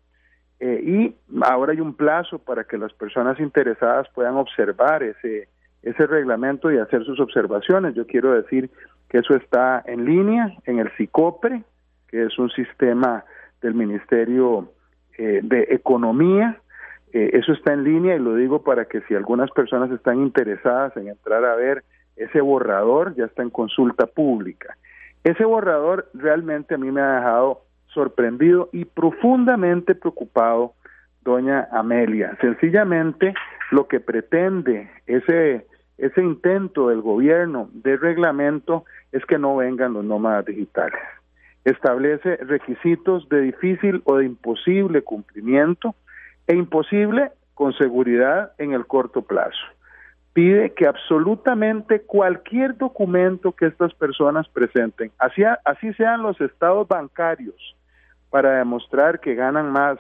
eh, y ahora hay un plazo para que las personas interesadas puedan observar ese, ese reglamento y hacer sus observaciones. Yo quiero decir que eso está en línea en el SICOPRE, que es un sistema del Ministerio eh, de Economía. Eh, eso está en línea y lo digo para que si algunas personas están interesadas en entrar a ver ese borrador, ya está en consulta pública. Ese borrador realmente a mí me ha dejado sorprendido y profundamente preocupado, doña Amelia. Sencillamente lo que pretende ese ese intento del gobierno de reglamento es que no vengan los nómadas digitales. Establece requisitos de difícil o de imposible cumplimiento e imposible con seguridad en el corto plazo. Pide que absolutamente cualquier documento que estas personas presenten, así, así sean los estados bancarios, para demostrar que ganan más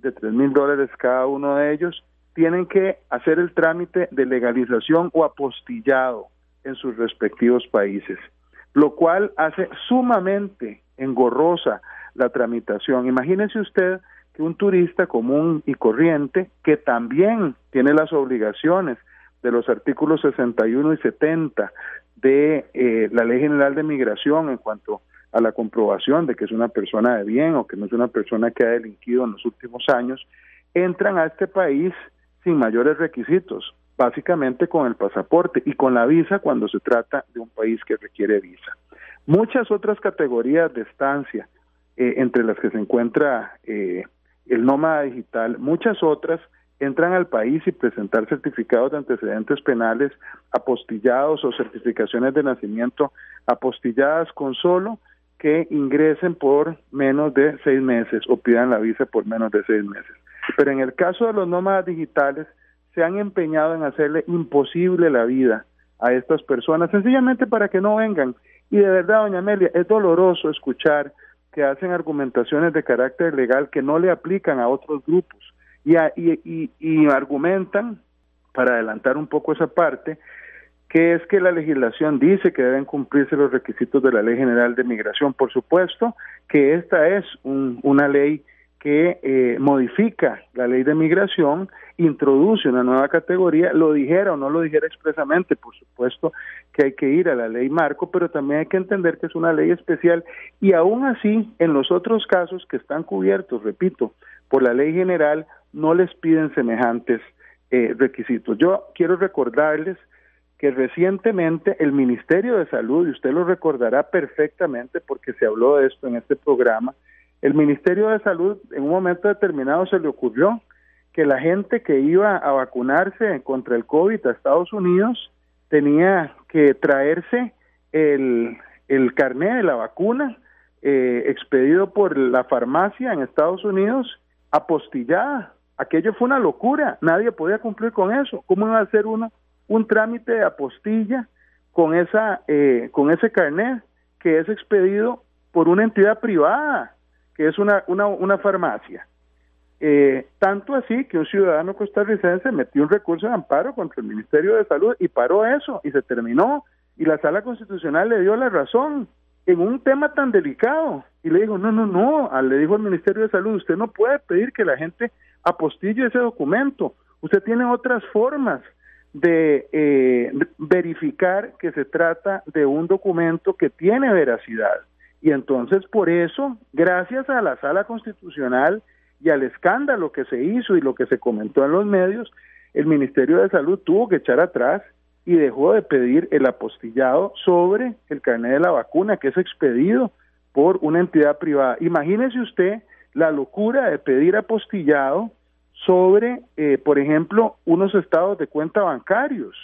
de tres mil dólares cada uno de ellos, tienen que hacer el trámite de legalización o apostillado en sus respectivos países, lo cual hace sumamente engorrosa la tramitación. Imagínese usted que un turista común y corriente, que también tiene las obligaciones de los artículos 61 y 70 de eh, la Ley General de Migración en cuanto a la comprobación de que es una persona de bien o que no es una persona que ha delinquido en los últimos años, entran a este país sin mayores requisitos, básicamente con el pasaporte y con la visa cuando se trata de un país que requiere visa. Muchas otras categorías de estancia, eh, entre las que se encuentra eh, el nómada digital, muchas otras entran al país y presentar certificados de antecedentes penales apostillados o certificaciones de nacimiento apostilladas con solo que ingresen por menos de seis meses o pidan la visa por menos de seis meses. Pero en el caso de los nómadas digitales, se han empeñado en hacerle imposible la vida a estas personas, sencillamente para que no vengan. Y de verdad, doña Amelia, es doloroso escuchar que hacen argumentaciones de carácter legal que no le aplican a otros grupos y, y, y argumentan, para adelantar un poco esa parte, que es que la legislación dice que deben cumplirse los requisitos de la Ley General de Migración. Por supuesto que esta es un, una ley que eh, modifica la ley de migración, introduce una nueva categoría, lo dijera o no lo dijera expresamente, por supuesto que hay que ir a la ley marco, pero también hay que entender que es una ley especial y aún así, en los otros casos que están cubiertos, repito, por la ley general, no les piden semejantes eh, requisitos. Yo quiero recordarles que recientemente el Ministerio de Salud, y usted lo recordará perfectamente porque se habló de esto en este programa, el Ministerio de Salud en un momento determinado se le ocurrió que la gente que iba a vacunarse contra el COVID a Estados Unidos tenía que traerse el, el carnet de la vacuna eh, expedido por la farmacia en Estados Unidos, apostillada. Aquello fue una locura, nadie podía cumplir con eso. ¿Cómo iba a hacer uno un trámite de apostilla con, esa, eh, con ese carnet que es expedido por una entidad privada, que es una, una, una farmacia? Eh, tanto así que un ciudadano costarricense metió un recurso de amparo contra el Ministerio de Salud y paró eso y se terminó y la sala constitucional le dio la razón en un tema tan delicado y le dijo, no, no, no, le dijo al Ministerio de Salud, usted no puede pedir que la gente apostille ese documento, usted tiene otras formas de eh, verificar que se trata de un documento que tiene veracidad. Y entonces por eso, gracias a la sala constitucional, y al escándalo que se hizo y lo que se comentó en los medios, el Ministerio de Salud tuvo que echar atrás y dejó de pedir el apostillado sobre el carnet de la vacuna que es expedido por una entidad privada. Imagínese usted la locura de pedir apostillado sobre, eh, por ejemplo, unos estados de cuenta bancarios.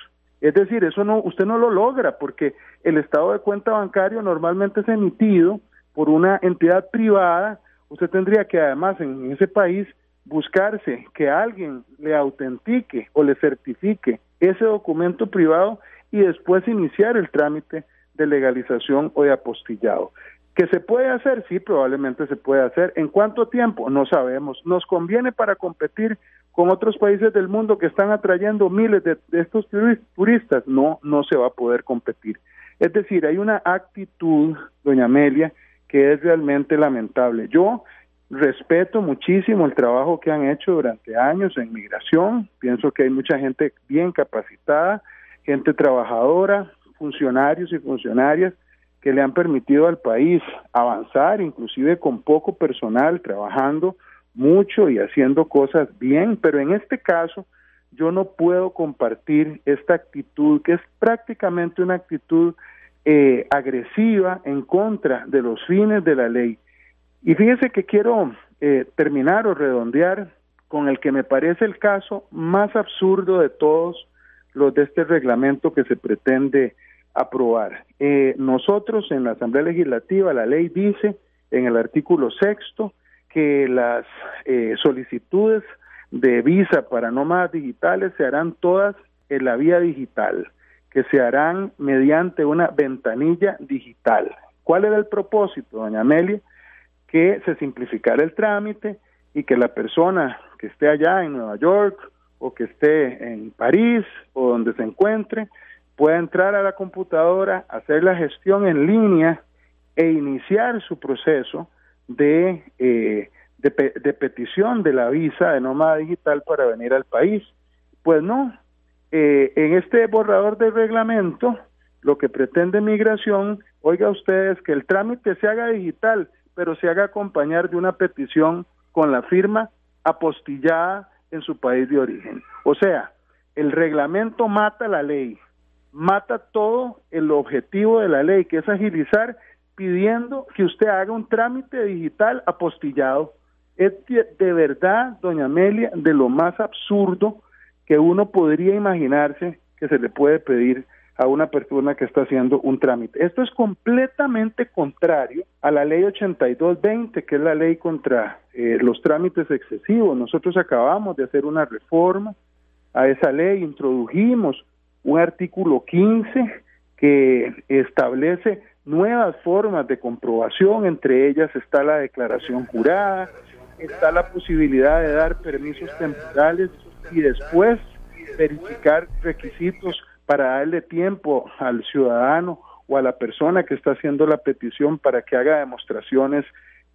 Es decir, eso no, usted no lo logra porque el estado de cuenta bancario normalmente es emitido por una entidad privada usted tendría que además en ese país buscarse que alguien le autentique o le certifique ese documento privado y después iniciar el trámite de legalización o de apostillado. ¿Que se puede hacer? Sí, probablemente se puede hacer. ¿En cuánto tiempo? No sabemos. ¿Nos conviene para competir con otros países del mundo que están atrayendo miles de, de estos turistas? No, no se va a poder competir. Es decir, hay una actitud, doña Amelia, que es realmente lamentable. Yo respeto muchísimo el trabajo que han hecho durante años en migración, pienso que hay mucha gente bien capacitada, gente trabajadora, funcionarios y funcionarias que le han permitido al país avanzar, inclusive con poco personal, trabajando mucho y haciendo cosas bien, pero en este caso yo no puedo compartir esta actitud que es prácticamente una actitud eh, agresiva en contra de los fines de la ley. Y fíjese que quiero eh, terminar o redondear con el que me parece el caso más absurdo de todos los de este reglamento que se pretende aprobar. Eh, nosotros en la Asamblea Legislativa, la ley dice en el artículo sexto que las solicitudes de visa para nómadas digitales se harán todas en la vía digital que se harán mediante una ventanilla digital. ¿Cuál era el propósito, doña Amelia? Que se simplificara el trámite y que la persona que esté allá en Nueva York o que esté en París o donde se encuentre pueda entrar a la computadora, hacer la gestión en línea e iniciar su proceso de, eh, de, de petición de la visa de nómada digital para venir al país. Pues no, eh, en este borrador de reglamento, lo que pretende migración, oiga ustedes, que el trámite se haga digital, pero se haga acompañar de una petición con la firma apostillada en su país de origen. O sea, el reglamento mata la ley, mata todo el objetivo de la ley, que es agilizar pidiendo que usted haga un trámite digital apostillado. Es de verdad, doña Amelia, de lo más absurdo que uno podría imaginarse que se le puede pedir a una persona que está haciendo un trámite. Esto es completamente contrario a la ley 8220, que es la ley contra eh, los trámites excesivos. Nosotros acabamos de hacer una reforma a esa ley, introdujimos un artículo 15 que establece nuevas formas de comprobación, entre ellas está la declaración jurada, está la posibilidad de dar permisos temporales y después verificar requisitos para darle tiempo al ciudadano o a la persona que está haciendo la petición para que haga demostraciones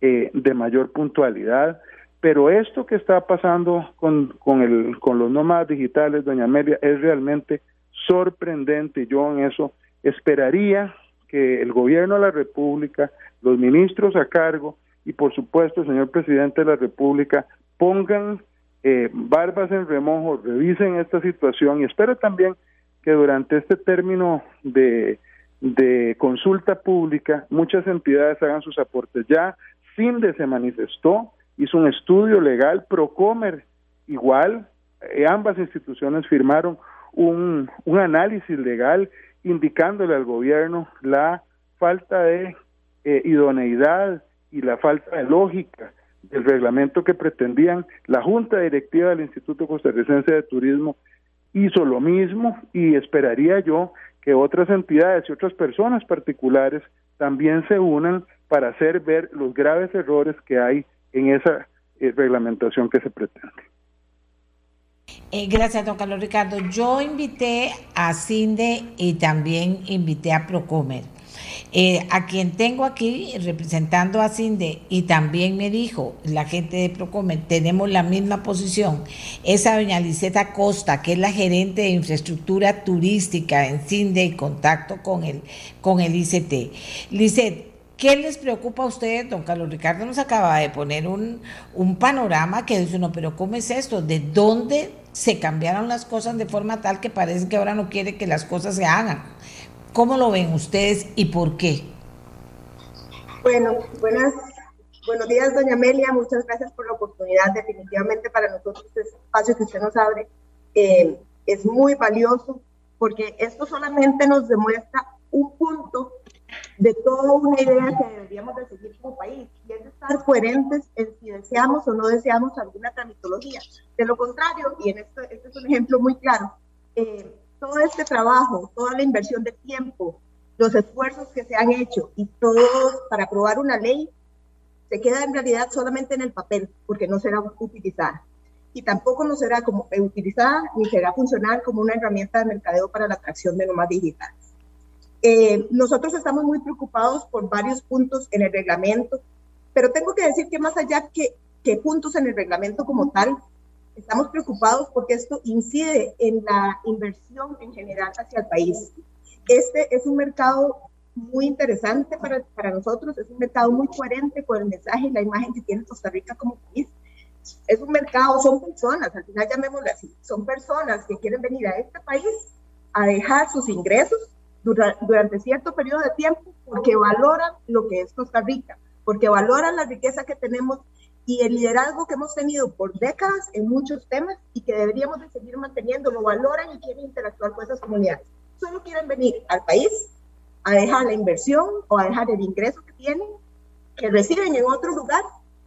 eh, de mayor puntualidad. Pero esto que está pasando con, con, el, con los nómadas digitales, doña Amelia, es realmente sorprendente. Yo en eso esperaría que el gobierno de la República, los ministros a cargo y por supuesto el señor presidente de la República pongan eh, barbas en remojo, revisen esta situación y espero también que durante este término de, de consulta pública muchas entidades hagan sus aportes. Ya CINDE se manifestó, hizo un estudio legal, Procomer igual, eh, ambas instituciones firmaron un, un análisis legal indicándole al gobierno la falta de eh, idoneidad y la falta de lógica del reglamento que pretendían, la Junta Directiva del Instituto Costarricense de Turismo hizo lo mismo y esperaría yo que otras entidades y otras personas particulares también se unan para hacer ver los graves errores que hay en esa eh, reglamentación que se pretende. Eh, gracias, don Carlos Ricardo. Yo invité a CINDE y también invité a Procomer. Eh, a quien tengo aquí representando a CINDE y también me dijo la gente de Procomer, tenemos la misma posición, es a doña Liseta Costa, que es la gerente de infraestructura turística en CINDE y contacto con el, con el ICT. Lisette, ¿Qué les preocupa a ustedes? Don Carlos Ricardo nos acaba de poner un, un panorama que dice, no, pero ¿cómo es esto? ¿De dónde se cambiaron las cosas de forma tal que parece que ahora no quiere que las cosas se hagan? ¿Cómo lo ven ustedes y por qué? Bueno, buenas, buenos días, doña Amelia. Muchas gracias por la oportunidad. Definitivamente para nosotros este espacio que usted nos abre eh, es muy valioso porque esto solamente nos demuestra un punto de toda una idea que deberíamos de seguir como país, y es estar coherentes en si deseamos o no deseamos alguna tramitología. De lo contrario, y en esto, este es un ejemplo muy claro, eh, todo este trabajo, toda la inversión de tiempo, los esfuerzos que se han hecho y todo para aprobar una ley, se queda en realidad solamente en el papel, porque no será utilizada. Y tampoco no será como utilizada ni será funcional como una herramienta de mercadeo para la atracción de nomás digitales. Eh, nosotros estamos muy preocupados por varios puntos en el reglamento, pero tengo que decir que más allá que, que puntos en el reglamento como tal, estamos preocupados porque esto incide en la inversión en general hacia el país. Este es un mercado muy interesante para, para nosotros, es un mercado muy coherente con el mensaje y la imagen que tiene Costa Rica como país. Es un mercado, son personas, al final llamémoslo así, son personas que quieren venir a este país a dejar sus ingresos durante cierto periodo de tiempo porque valoran lo que es Costa Rica, porque valoran la riqueza que tenemos y el liderazgo que hemos tenido por décadas en muchos temas y que deberíamos de seguir manteniendo, lo valoran y quieren interactuar con esas comunidades. Solo quieren venir al país a dejar la inversión o a dejar el ingreso que tienen, que reciben en otro lugar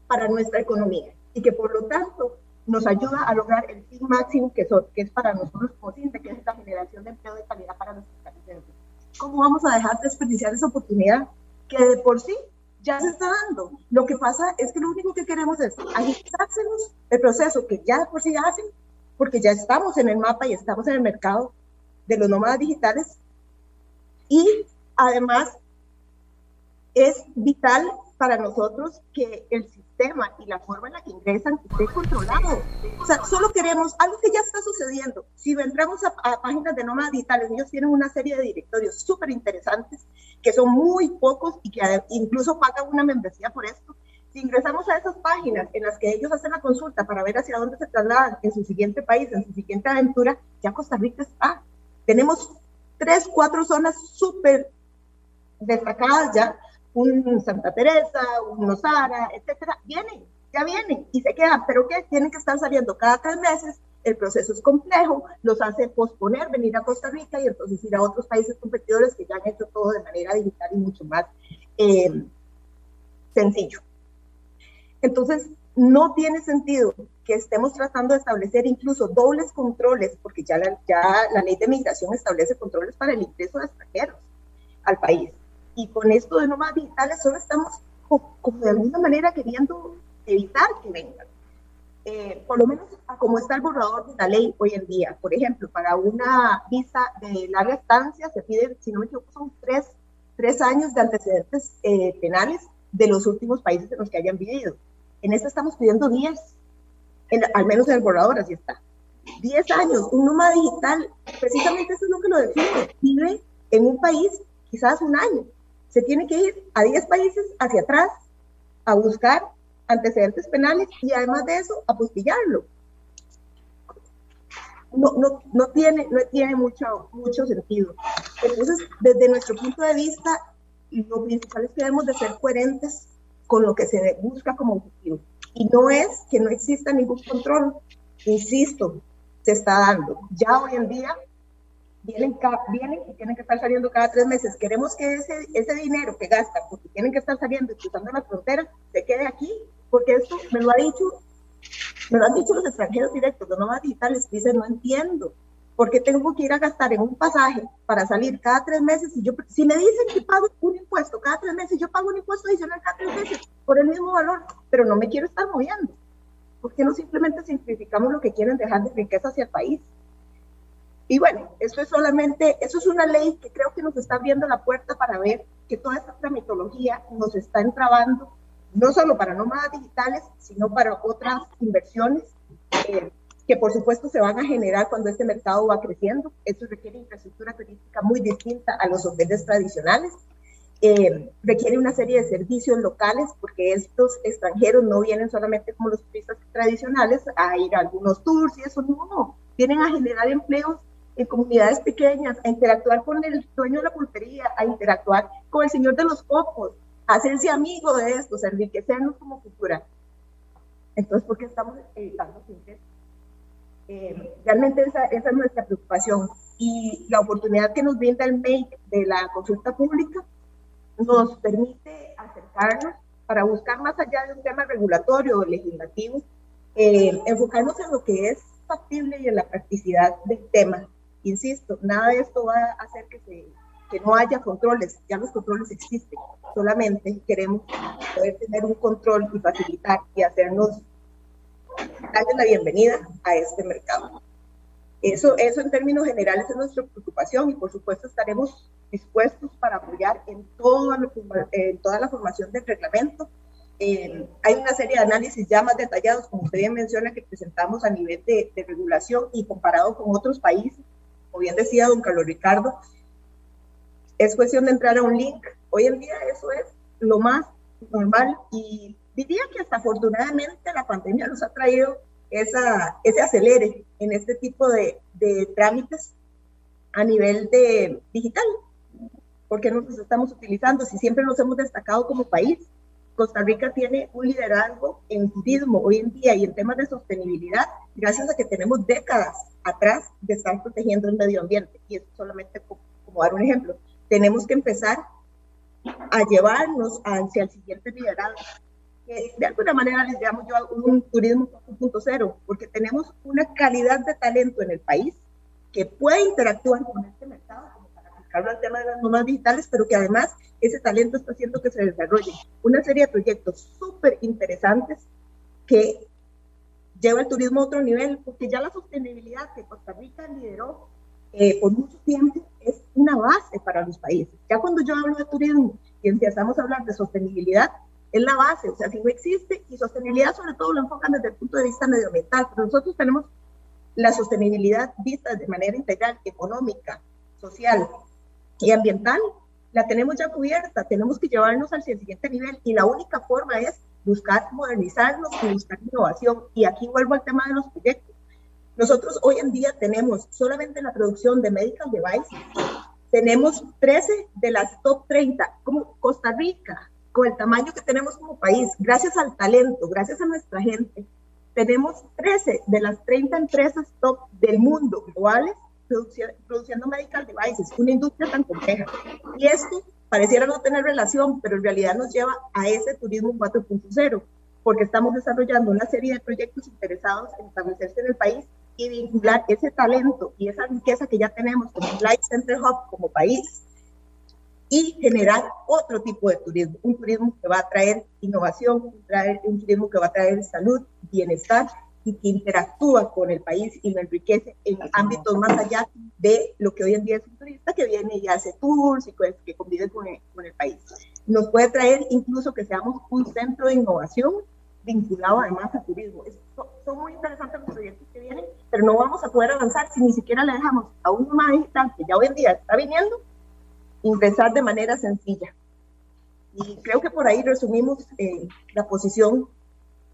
para nuestra economía y que por lo tanto nos ayuda a lograr el fin máximo que, que es para nosotros posible, que es la generación de empleo de calidad para países. ¿Cómo vamos a dejar de desperdiciar esa oportunidad que de por sí ya se está dando. Lo que pasa es que lo único que queremos es agilizárselos el proceso que ya por sí hacen, porque ya estamos en el mapa y estamos en el mercado de los nómadas digitales. Y además es vital para nosotros que el sistema y la forma en la que ingresan esté controlado. O sea, solo queremos algo que ya está sucediendo. Si entramos a, páginas de nómadas digitales, ellos tienen una serie de directorios súper interesantes que son muy pocos y que incluso pagan una membresía por esto. Si ingresamos a esas páginas en las que ellos hacen la consulta para ver hacia dónde se trasladan en su siguiente país, en su siguiente aventura, ya Costa Rica está. Tenemos tres, cuatro zonas súper destacadas ya un Santa Teresa, un Nosara, etcétera, vienen, ya vienen y se quedan, pero que tienen que estar saliendo cada tres meses, el proceso es complejo, los hace posponer venir a Costa Rica y entonces ir a otros países competidores que ya han hecho todo de manera digital y mucho más eh, sencillo. Entonces, no tiene sentido que estemos tratando de establecer incluso dobles controles, porque ya la ley de migración establece controles para el ingreso de extranjeros al país y con esto de nómadas digitales solo estamos como de alguna manera queriendo evitar que vengan. Eh, por lo menos como está el borrador de la ley hoy en día. Por ejemplo, para una visa de larga estancia se pide, si no me equivoco, son tres, tres años de antecedentes eh, penales de los últimos países en los que hayan vivido. En este estamos pidiendo 10, al menos en el borrador, así está. 10 años, un nómada digital, precisamente eso es lo que lo define, vive en un país quizás un año, se tiene que ir a 10 países hacia atrás a buscar antecedentes penales y además de eso apostillarlo. No, no, no, tiene, no tiene mucho, mucho sentido. Entonces, desde nuestro punto de vista, lo principal es que debemos de ser coherentes con lo que se busca como objetivo. Y no es que no exista ningún control, insisto, se está dando. Ya hoy en día vienen, vienen y tienen que estar saliendo cada tres meses. Queremos que ese, ese dinero que gastan, porque tienen que estar saliendo y cruzando la frontera, se quede aquí, porque esto me lo ha dicho, me lo han dicho los extranjeros directos, los nómadas digitales, dicen, no entiendo, ¿por qué tengo que ir a gastar en un pasaje para salir cada tres meses? Y yo, si me dicen que pago un impuesto cada tres meses, yo pago un impuesto adicional cada tres meses por el mismo valor, pero no me quiero estar moviendo. ¿Por qué no simplemente simplificamos lo que quieren dejar de riqueza hacia el país? Y bueno, eso es solamente, eso es una ley que creo que nos está abriendo la puerta para ver que toda esta tramitología nos está entrabando, no solo para nómadas digitales, sino para otras inversiones eh, que por supuesto se van a generar cuando este mercado va creciendo. Eso requiere infraestructura turística muy distinta a los hoteles tradicionales. Eh, requiere una serie de servicios locales porque estos extranjeros no vienen solamente como los turistas tradicionales a ir a algunos tours y eso no, vienen a generar empleos en comunidades pequeñas, a interactuar con el dueño de la pulpería, a interactuar con el señor de los copos, a hacerse amigo de estos, enriquecernos como cultura. Entonces, ¿por qué estamos evitando siempre? Eh, realmente esa, esa, es nuestra preocupación. Y la oportunidad que nos brinda el MAKE de la consulta pública nos permite acercarnos para buscar más allá de un tema regulatorio o legislativo, eh, enfocarnos en lo que es factible y en la practicidad del tema Insisto, nada de esto va a hacer que, se, que no haya controles, ya los controles existen, solamente queremos poder tener un control y facilitar y hacernos, darle la bienvenida a este mercado. Eso, eso en términos generales es nuestra preocupación y por supuesto estaremos dispuestos para apoyar en, todo, en toda la formación del reglamento. Eh, hay una serie de análisis ya más detallados, como usted bien menciona, que presentamos a nivel de, de regulación y comparado con otros países como bien decía don Carlos Ricardo, es cuestión de entrar a un link. Hoy en día eso es lo más normal y diría que hasta afortunadamente la pandemia nos ha traído esa, ese acelere en este tipo de, trámites a nivel de digital. porque no nos estamos utilizando? Si siempre nos hemos destacado como país, Costa Rica tiene un liderazgo en turismo hoy en día y en temas de sostenibilidad, gracias a que tenemos décadas atrás de estar protegiendo el medio ambiente. Y es solamente como, dar un ejemplo. Tenemos que empezar a llevarnos hacia el siguiente liderazgo. De alguna manera les llamo yo un turismo 4.0, porque tenemos una calidad de talento en el país que puede interactuar con este mercado, aplicarlo al tema de las normas digitales, pero que además ese talento está haciendo que se desarrolle una serie de proyectos súper interesantes que lleva el turismo a otro nivel, porque ya la sostenibilidad que Costa Rica lideró eh, por mucho tiempo es una base para los países. Ya cuando yo hablo de turismo y empezamos a hablar de sostenibilidad, es la base, o sea, si no existe, y sostenibilidad sobre todo lo enfocan desde el punto de vista medioambiental, pero nosotros tenemos la sostenibilidad vista de manera integral, económica, social y ambiental, la tenemos ya cubierta, tenemos que llevarnos al siguiente nivel y la única forma es buscar modernizarnos y buscar innovación. Y aquí vuelvo al tema de los proyectos. Nosotros hoy en día tenemos solamente la producción de medical devices, tenemos 13 de las top 30, como Costa Rica, con el tamaño que tenemos como país, gracias al talento, gracias a nuestra gente, tenemos 13 de las 30 empresas top del mundo globales produciendo medical devices, una industria tan compleja. Y esto pareciera no tener relación, pero en realidad nos lleva a ese turismo 4.0, porque estamos desarrollando una serie de proyectos interesados en establecerse en el país y vincular ese talento y esa riqueza que ya tenemos como Light Center Hub como país y generar otro tipo de turismo, un turismo que va a traer innovación, un, un turismo que va a traer salud, bienestar y que interactúa con el país y lo enriquece en ámbitos más allá de lo que hoy en día es un turista que viene y hace tours y que convive con el, con el país. Nos puede traer incluso que seamos un centro de innovación vinculado además a turismo. son, muy interesantes los proyectos que vienen, pero no vamos a poder avanzar si ni siquiera le dejamos a un más digital que ya hoy en día está viniendo ingresar de manera sencilla. Y creo que por ahí resumimos eh, la posición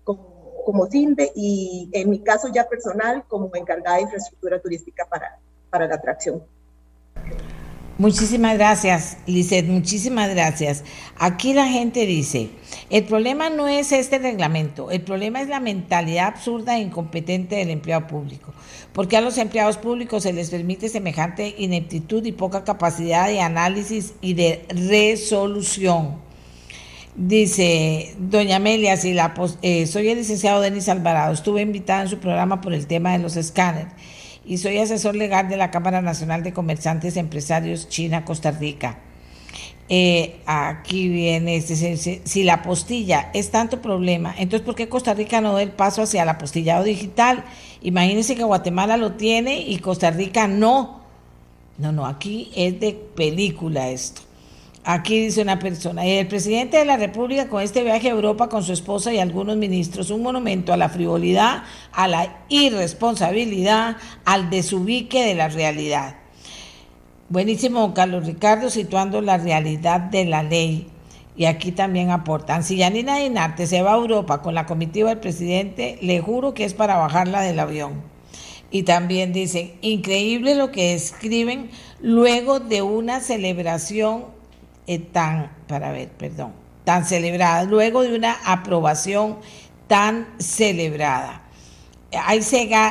como como CINDE y en mi caso ya personal como encargada de infraestructura turística para, para la atracción. Muchísimas gracias, Lizeth, muchísimas gracias. Aquí la gente dice, el problema no es este reglamento, el problema es la mentalidad absurda e incompetente del empleado público. Porque a los empleados públicos se les permite semejante ineptitud y poca capacidad de análisis y de resolución? Dice doña Amelia, si la, eh, soy el licenciado Denis Alvarado, estuve invitada en su programa por el tema de los escáneres y soy asesor legal de la Cámara Nacional de Comerciantes Empresarios China-Costa Rica. Eh, aquí viene, este, si, la postilla es tanto problema, entonces ¿por qué Costa Rica no da el paso hacia el apostillado digital? Imagínense que Guatemala lo tiene y Costa Rica no. No, no, aquí es de película esto. Aquí dice una persona, el presidente de la República con este viaje a Europa con su esposa y algunos ministros, un monumento a la frivolidad, a la irresponsabilidad, al desubique de la realidad. Buenísimo, Carlos Ricardo, situando la realidad de la ley. Y aquí también aportan, si Yanina Dinarte se va a Europa con la comitiva del presidente, le juro que es para bajarla del avión. Y también dicen, increíble lo que escriben luego de una celebración eh, tan, para ver, perdón, tan celebrada, luego de una aprobación tan celebrada. Hay,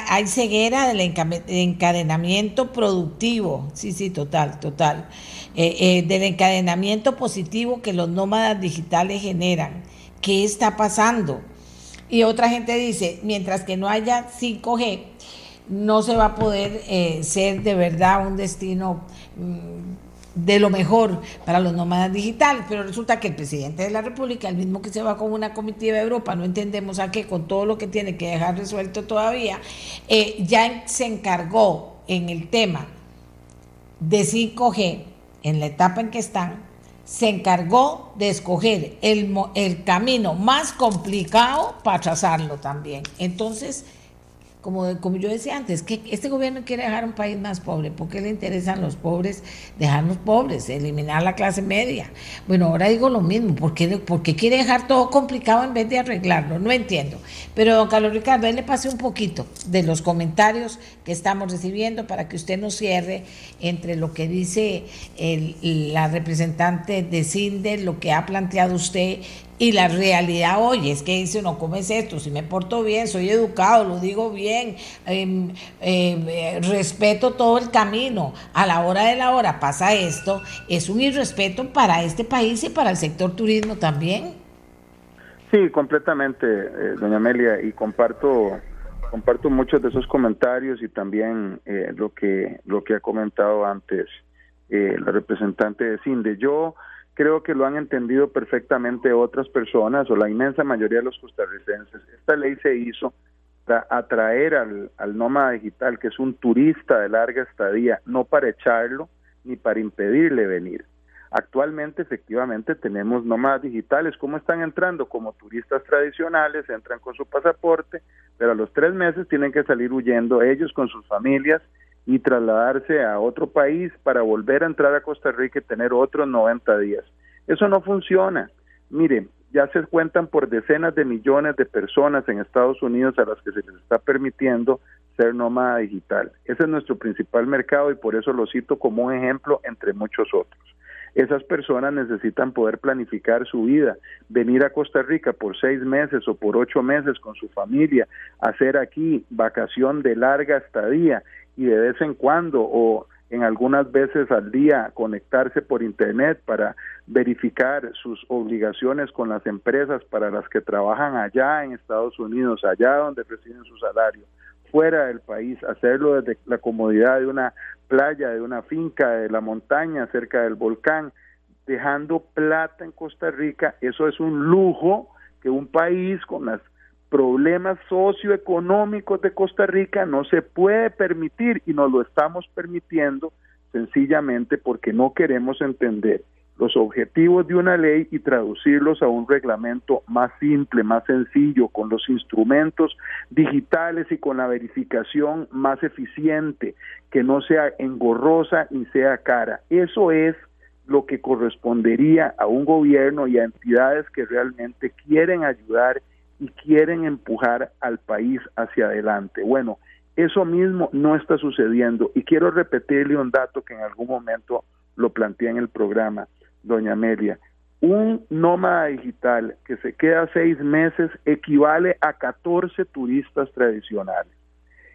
hay ceguera del encadenamiento productivo, sí, sí, total, total, eh, eh, del encadenamiento positivo que los nómadas digitales generan. ¿Qué está pasando? Y otra gente dice, mientras que no haya 5G, no se va a poder ser de verdad un destino mm, de lo mejor para los nómadas digitales, pero resulta que el presidente de la República, el mismo que se va con una comitiva de Europa, no entendemos a qué, con todo lo que tiene que dejar resuelto todavía, eh, ya se encargó en el tema de 5G, en la etapa en que están, se encargó de escoger el, el camino más complicado para trazarlo también. Entonces, como, como yo decía antes, que este gobierno quiere dejar un país más pobre. ¿Por qué le interesan los pobres? Dejarnos pobres, eliminar la clase media. Bueno, ahora digo lo mismo. ¿Por qué, quiere dejar todo complicado en vez de arreglarlo? No entiendo. Pero, don Carlos Ricardo, él le pase un poquito de los comentarios que estamos recibiendo para que usted nos cierre entre lo que dice la representante de CINDE, lo que ha planteado usted y la realidad hoy es que dice uno, ¿cómo es esto? Si me porto bien, soy educado, lo digo bien, em, em, eh, respeto todo el camino, a la hora de la hora pasa esto, es un irrespeto para este país y para el sector turismo también. Sí, completamente, eh, doña Amelia, y comparto comparto muchos de esos comentarios y también eh, lo que lo que ha comentado antes la representante de CINDE. Yo creo que lo han entendido perfectamente otras personas o la inmensa mayoría de los costarricenses. Esta ley se hizo para atraer al, al nómada digital, que es un turista de larga estadía, no para echarlo ni para impedirle venir. Actualmente, efectivamente, tenemos nómadas digitales. ¿Cómo están entrando? Como turistas tradicionales, entran con su pasaporte, pero a los tres meses tienen que salir huyendo ellos con sus familias y trasladarse a otro país para volver a entrar a Costa Rica y tener otros 90 días. Eso no funciona. Mire, ya se cuentan por decenas de millones de personas en Estados Unidos a las que se les está permitiendo ser nómada digital. Ese es nuestro principal mercado y por eso lo cito como un ejemplo entre muchos otros. Esas personas necesitan poder planificar su vida, venir a Costa Rica por seis meses o por ocho meses con su familia, hacer aquí vacación de larga estadía y de vez en cuando o en algunas veces al día conectarse por internet para verificar sus obligaciones con las empresas para las que trabajan allá en Estados Unidos, allá donde reciben su salario, fuera del país, hacerlo desde la comodidad de una playa, de una finca, de la montaña, cerca del volcán, dejando plata en Costa Rica, eso es un lujo que un país con las problemas socioeconómicos de Costa Rica no se puede permitir y nos lo estamos permitiendo sencillamente porque no queremos entender los objetivos de una ley y traducirlos a un reglamento más simple, más sencillo, con los instrumentos digitales y con la verificación más eficiente, que no sea engorrosa y sea cara. Eso es lo que correspondería a un gobierno y a entidades que realmente quieren ayudar y quieren empujar al país hacia adelante. Bueno, eso mismo no está sucediendo y quiero repetirle un dato que en algún momento lo planteé en el programa, doña Amelia. Un nómada digital que se queda seis meses equivale a 14 turistas tradicionales.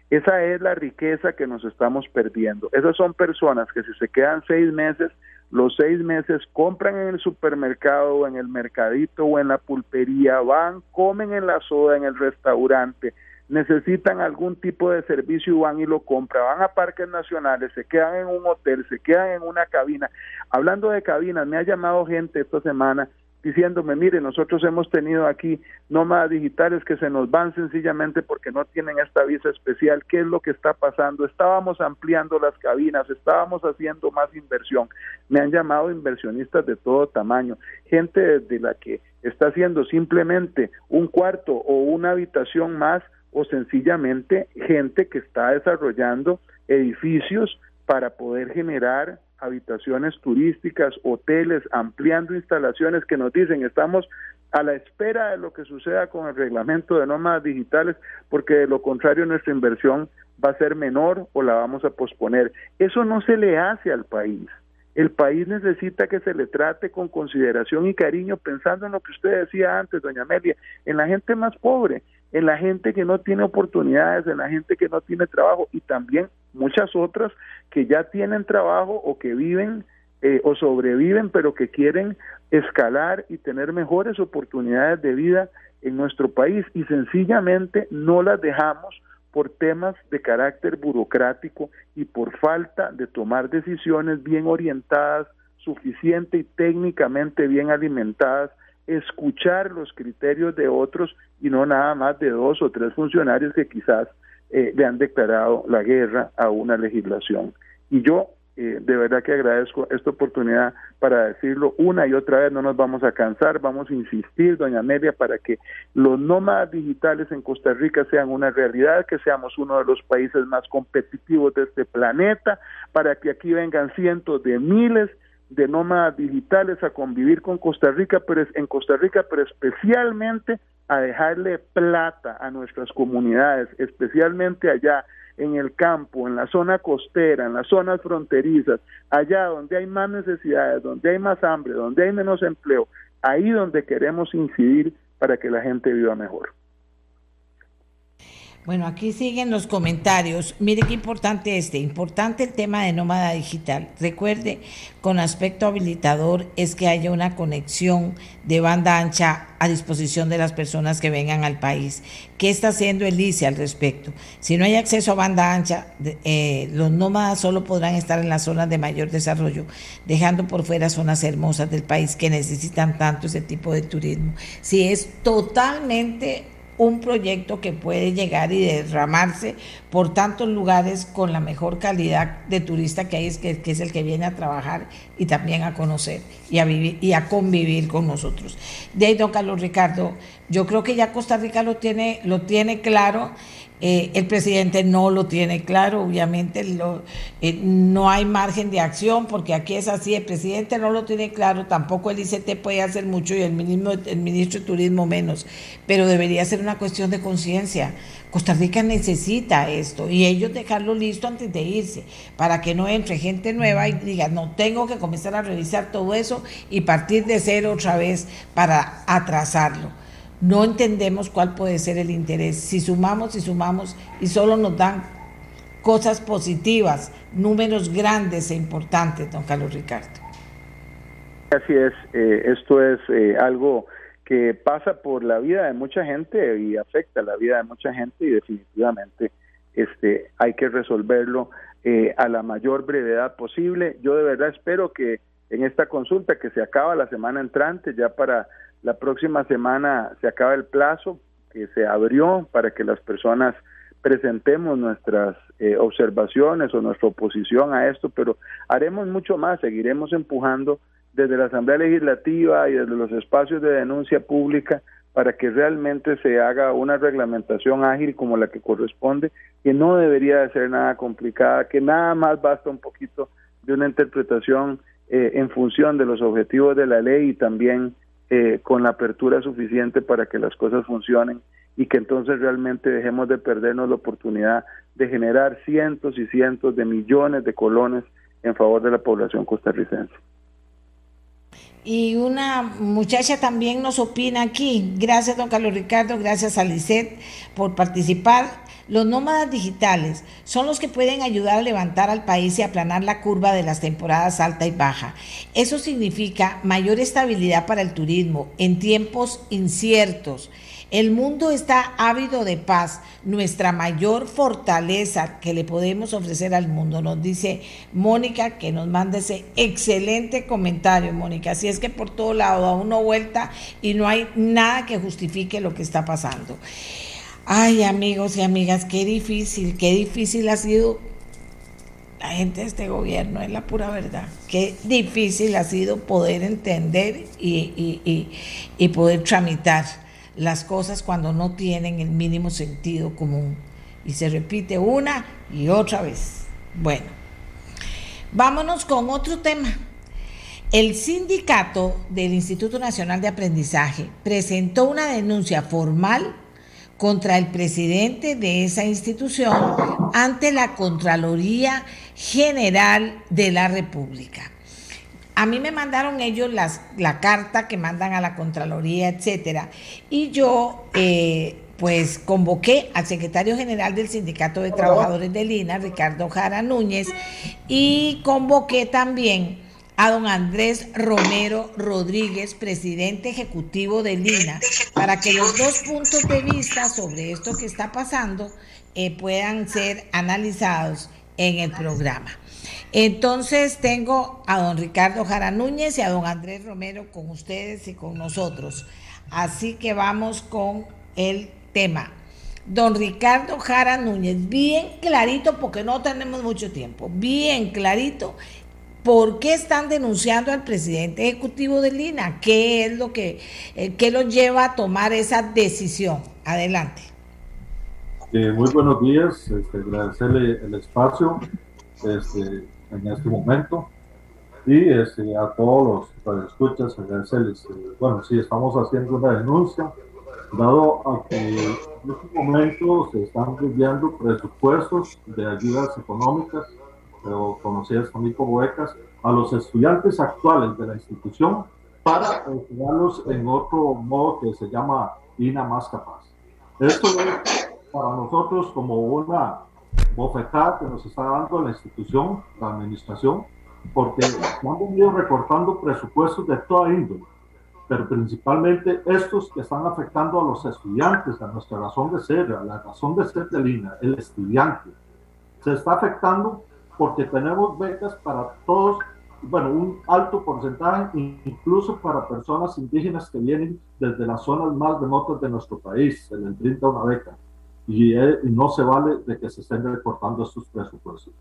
Esa es la riqueza que nos estamos perdiendo. Esas son personas que si se quedan seis meses, los seis meses compran en el supermercado en el mercadito o en la pulpería, van, comen en la soda, en el restaurante, necesitan algún tipo de servicio y van y lo compran, van a parques nacionales, se quedan en un hotel, se quedan en una cabina. Hablando de cabinas, me ha llamado gente esta semana diciéndome, mire, nosotros hemos tenido aquí nómadas digitales que se nos van sencillamente porque no tienen esta visa especial. ¿Qué es lo que está pasando? Estábamos ampliando las cabinas, estábamos haciendo más inversión. Me han llamado inversionistas de todo tamaño, gente de la que está haciendo simplemente un cuarto o una habitación más o sencillamente gente que está desarrollando edificios para poder generar habitaciones turísticas, hoteles, ampliando instalaciones que nos dicen estamos a la espera de lo que suceda con el reglamento de normas digitales, porque de lo contrario nuestra inversión va a ser menor o la vamos a posponer. Eso no se le hace al país. El país necesita que se le trate con consideración y cariño, pensando en lo que usted decía antes, doña Amelia, en la gente más pobre, en la gente que no tiene oportunidades, en la gente que no tiene trabajo y también muchas otras que ya tienen trabajo o que viven eh, o sobreviven, pero que quieren escalar y tener mejores oportunidades de vida en nuestro país. Y sencillamente no las dejamos por temas de carácter burocrático y por falta de tomar decisiones bien orientadas, suficiente y técnicamente bien alimentadas escuchar los criterios de otros y no nada más de dos o tres funcionarios que quizás eh, le han declarado la guerra a una legislación. Y yo eh, de verdad que agradezco esta oportunidad para decirlo una y otra vez, no nos vamos a cansar, vamos a insistir, doña Amelia, para que los nómadas digitales en Costa Rica sean una realidad, que seamos uno de los países más competitivos de este planeta, para que aquí vengan cientos de miles de nómadas digitales a convivir con Costa Rica, pero en Costa Rica, pero especialmente a dejarle plata a nuestras comunidades, especialmente allá en el campo, en la zona costera, en las zonas fronterizas, allá donde hay más necesidades, donde hay más hambre, donde hay menos empleo, ahí donde queremos incidir para que la gente viva mejor. Bueno, aquí siguen los comentarios. Mire qué importante este, importante el tema de nómada digital. Recuerde, con aspecto habilitador es que haya una conexión de banda ancha a disposición de las personas que vengan al país. ¿Qué está haciendo el al respecto? Si no hay acceso a banda ancha, eh, los nómadas solo podrán estar en las zonas de mayor desarrollo, dejando por fuera zonas hermosas del país que necesitan tanto ese tipo de turismo. Si es totalmente un proyecto que puede llegar y derramarse por tantos lugares con la mejor calidad de turista que hay, es que, es el que viene a trabajar y también a conocer y a vivir y a convivir con nosotros. De ahí, don Carlos Ricardo, yo creo que ya Costa Rica lo tiene, lo tiene claro eh, el presidente no lo tiene claro, obviamente lo, eh, no hay margen de acción porque aquí es así, el presidente no lo tiene claro, tampoco el ICT puede hacer mucho y el ministro, el ministro de Turismo menos, pero debería ser una cuestión de conciencia. Costa Rica necesita esto y ellos dejarlo listo antes de irse para que no entre gente nueva y diga, no, tengo que comenzar a revisar todo eso y partir de cero otra vez para atrasarlo no entendemos cuál puede ser el interés. Si sumamos y sumamos y solo nos dan cosas positivas, números grandes e importantes, don Carlos Ricardo. Así es, eh, esto es eh, algo que pasa por la vida de mucha gente y afecta la vida de mucha gente y definitivamente este hay que resolverlo eh, a la mayor brevedad posible. Yo de verdad espero que en esta consulta que se acaba la semana entrante ya para la próxima semana se acaba el plazo que se abrió para que las personas presentemos nuestras eh, observaciones o nuestra oposición a esto, pero haremos mucho más, seguiremos empujando desde la Asamblea Legislativa y desde los espacios de denuncia pública para que realmente se haga una reglamentación ágil como la que corresponde, que no debería de ser nada complicada, que nada más basta un poquito de una interpretación eh, en función de los objetivos de la ley y también eh, con la apertura suficiente para que las cosas funcionen y que entonces realmente dejemos de perdernos la oportunidad de generar cientos y cientos de millones de colones en favor de la población costarricense. Y una muchacha también nos opina aquí. Gracias, don Carlos Ricardo, gracias a por participar. Los nómadas digitales son los que pueden ayudar a levantar al país y aplanar la curva de las temporadas alta y baja. Eso significa mayor estabilidad para el turismo en tiempos inciertos el mundo está ávido de paz. Nuestra mayor fortaleza que le podemos ofrecer al mundo, nos dice Mónica, que nos manda ese excelente comentario, Mónica. Así es que por todo lado da uno vuelta y no hay nada que justifique lo que está pasando. Ay, amigos y amigas, qué difícil, qué difícil ha sido la gente de este gobierno, es la pura verdad. Qué difícil ha sido poder entender y, y poder tramitar las cosas cuando no tienen el mínimo sentido común. Y se repite una y otra vez. Bueno, vámonos con otro tema. El sindicato del Instituto Nacional de Aprendizaje presentó una denuncia formal contra el presidente de esa institución ante la Contraloría General de la República. A mí me mandaron ellos las, la carta que mandan a la Contraloría, etcétera, y yo eh, pues convoqué al secretario general del Sindicato de Trabajadores de Lina, Ricardo Jara Núñez, y convoqué también a don Andrés Romero Rodríguez, presidente ejecutivo de Lina, para que los dos puntos de vista sobre esto que está pasando eh, puedan ser analizados en el programa. Entonces tengo a don Ricardo Jara Núñez y a don Andrés Romero con ustedes y con nosotros. Así que vamos con el tema. Don Ricardo Jara Núñez, bien clarito, porque no tenemos mucho tiempo, bien clarito, ¿por qué están denunciando al presidente ejecutivo de Lina? ¿Qué es lo que, eh, qué lo lleva a tomar esa decisión? Adelante. Eh, muy buenos días, este, agradecerle el espacio. Este, en este momento. Y este, a todos los escuchas, agradecerles. Eh, bueno, sí, estamos haciendo una denuncia, dado a que en este momento se están enviando presupuestos de ayudas económicas, o conocidas también como becas, a los estudiantes actuales de la institución para enseñarlos en otro modo que se llama INA más capaz. Esto es para nosotros como una bofetada que nos está dando la institución, la administración, porque han venido recortando presupuestos de toda índole, pero principalmente estos que están afectando a los estudiantes, a nuestra razón de ser, a la razón de ser de Lina, el estudiante. Se está afectando porque tenemos becas para todos, bueno, un alto porcentaje, incluso para personas indígenas que vienen desde las zonas más remotas de nuestro país, se les brinda una beca y, no se vale de que se estén recortando estos presupuestos.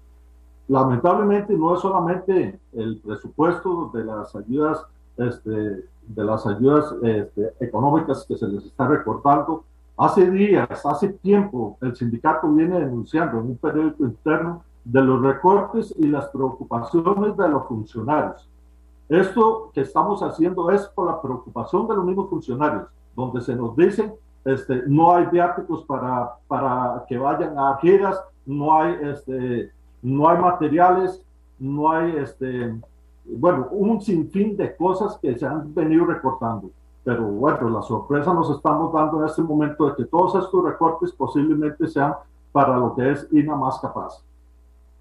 Lamentablemente no es solamente el presupuesto de las ayudas, este, de las ayudas este, económicas que se les está recortando. Hace días, hace tiempo, el sindicato viene denunciando en un periódico interno de los recortes y las preocupaciones de los funcionarios. Esto que estamos haciendo es por la preocupación de los mismos funcionarios, donde se nos dice este, no hay viáticos para, para que vayan a giras, no hay, este, no hay materiales, no hay, este, bueno, un sinfín de cosas que se han venido recortando. Pero bueno, la sorpresa nos estamos dando en este momento de que todos estos recortes posiblemente sean para lo que es INA más capaz.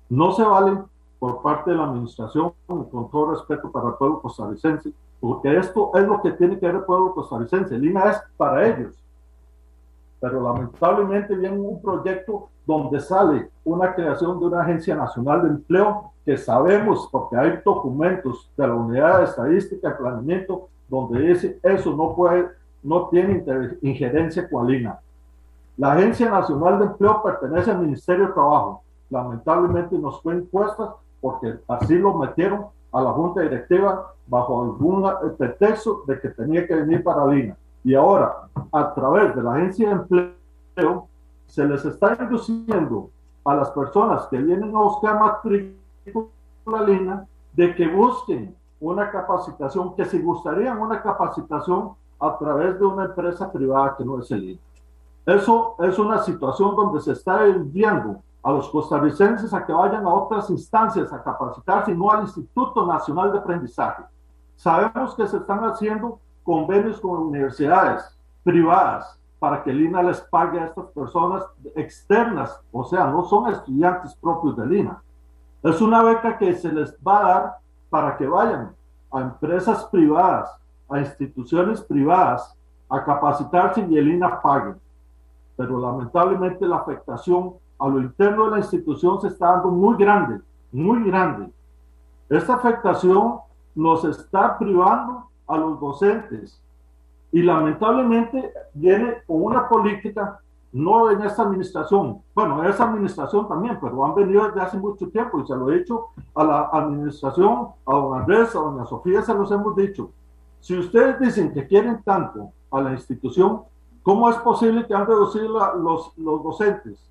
No se valen por parte de la administración, con todo respeto para el pueblo costarricense, porque esto es lo que tiene que ver el pueblo costarricense. El INA es para ellos pero lamentablemente viene un proyecto donde sale una creación de una agencia nacional de empleo que sabemos, porque hay documentos de la unidad de estadística y planeamiento donde dice eso no puede, no tiene injerencia cualina. La Agencia Nacional de Empleo pertenece al Ministerio de Trabajo. Lamentablemente nos fue impuesta porque así lo metieron a la Junta Directiva bajo algún pretexto de que tenía que venir para Lina. Y ahora, a través de la agencia de empleo, se les está induciendo a las personas que vienen a buscar matrícula línea de que busquen una capacitación, que si gustarían una capacitación a través de una empresa privada que no es el INA. Eso es una situación donde se está enviando a los costarricenses a que vayan a otras instancias a capacitarse, no al Instituto Nacional de Aprendizaje. Sabemos que se están haciendo convenios con universidades privadas para que Lina les pague a estas personas externas, o sea, no son estudiantes propios de Lina. Es una beca que se les va a dar para que vayan a empresas privadas, a instituciones privadas, a capacitarse y el INA pague. Pero lamentablemente la afectación a lo interno de la institución se está dando muy grande, muy grande. Esta afectación nos está privando a los docentes y lamentablemente viene con una política, no en esta administración, bueno, en esa administración también, pero han venido desde hace mucho tiempo y se lo he dicho a la administración, a don Andrés, a doña Sofía, se los hemos dicho. Si ustedes dicen que quieren tanto a la institución, ¿cómo es posible que han reducido los, los docentes?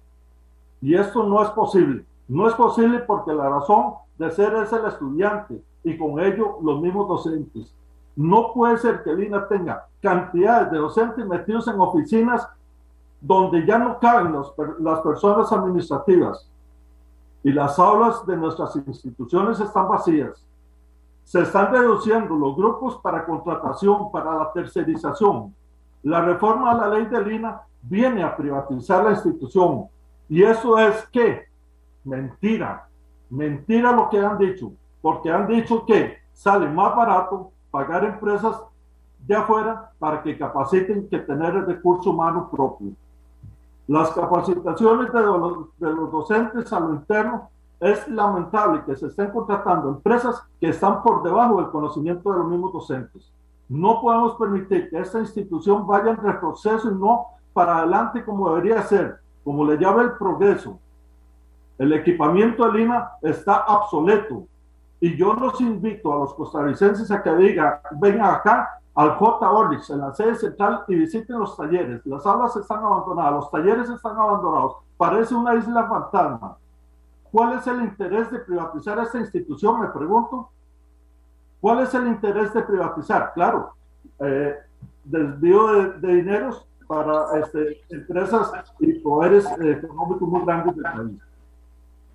Y esto no es posible. No es posible porque la razón de ser es el estudiante y con ello los mismos docentes. No puede ser que Lina tenga cantidades de docentes metidos en oficinas donde ya no caben las personas administrativas y las aulas de nuestras instituciones están vacías. Se están reduciendo los grupos para contratación, para la tercerización. La reforma a la ley de Lina viene a privatizar la institución. Y eso es que, mentira, mentira lo que han dicho, porque han dicho que sale más barato pagar empresas de afuera para que capaciten que tener el recurso humano propio. Las capacitaciones de los, de los docentes a lo interno es lamentable que se estén contratando empresas que están por debajo del conocimiento de los mismos docentes. No podemos permitir que esta institución vaya en retroceso y no para adelante como debería ser, como le llama el progreso. El equipamiento de Lima está obsoleto y yo los invito a los costarricenses a que digan, vengan acá al J. Orlix, en la sede central, y visiten los talleres. Las aulas están abandonadas, los talleres están abandonados. Parece una isla fantasma. ¿Cuál es el interés de privatizar esta institución? Me pregunto. ¿Cuál es el interés de privatizar? Claro, eh, desvío de, de, dineros para este, empresas y poderes eh, económicos muy grandes del país.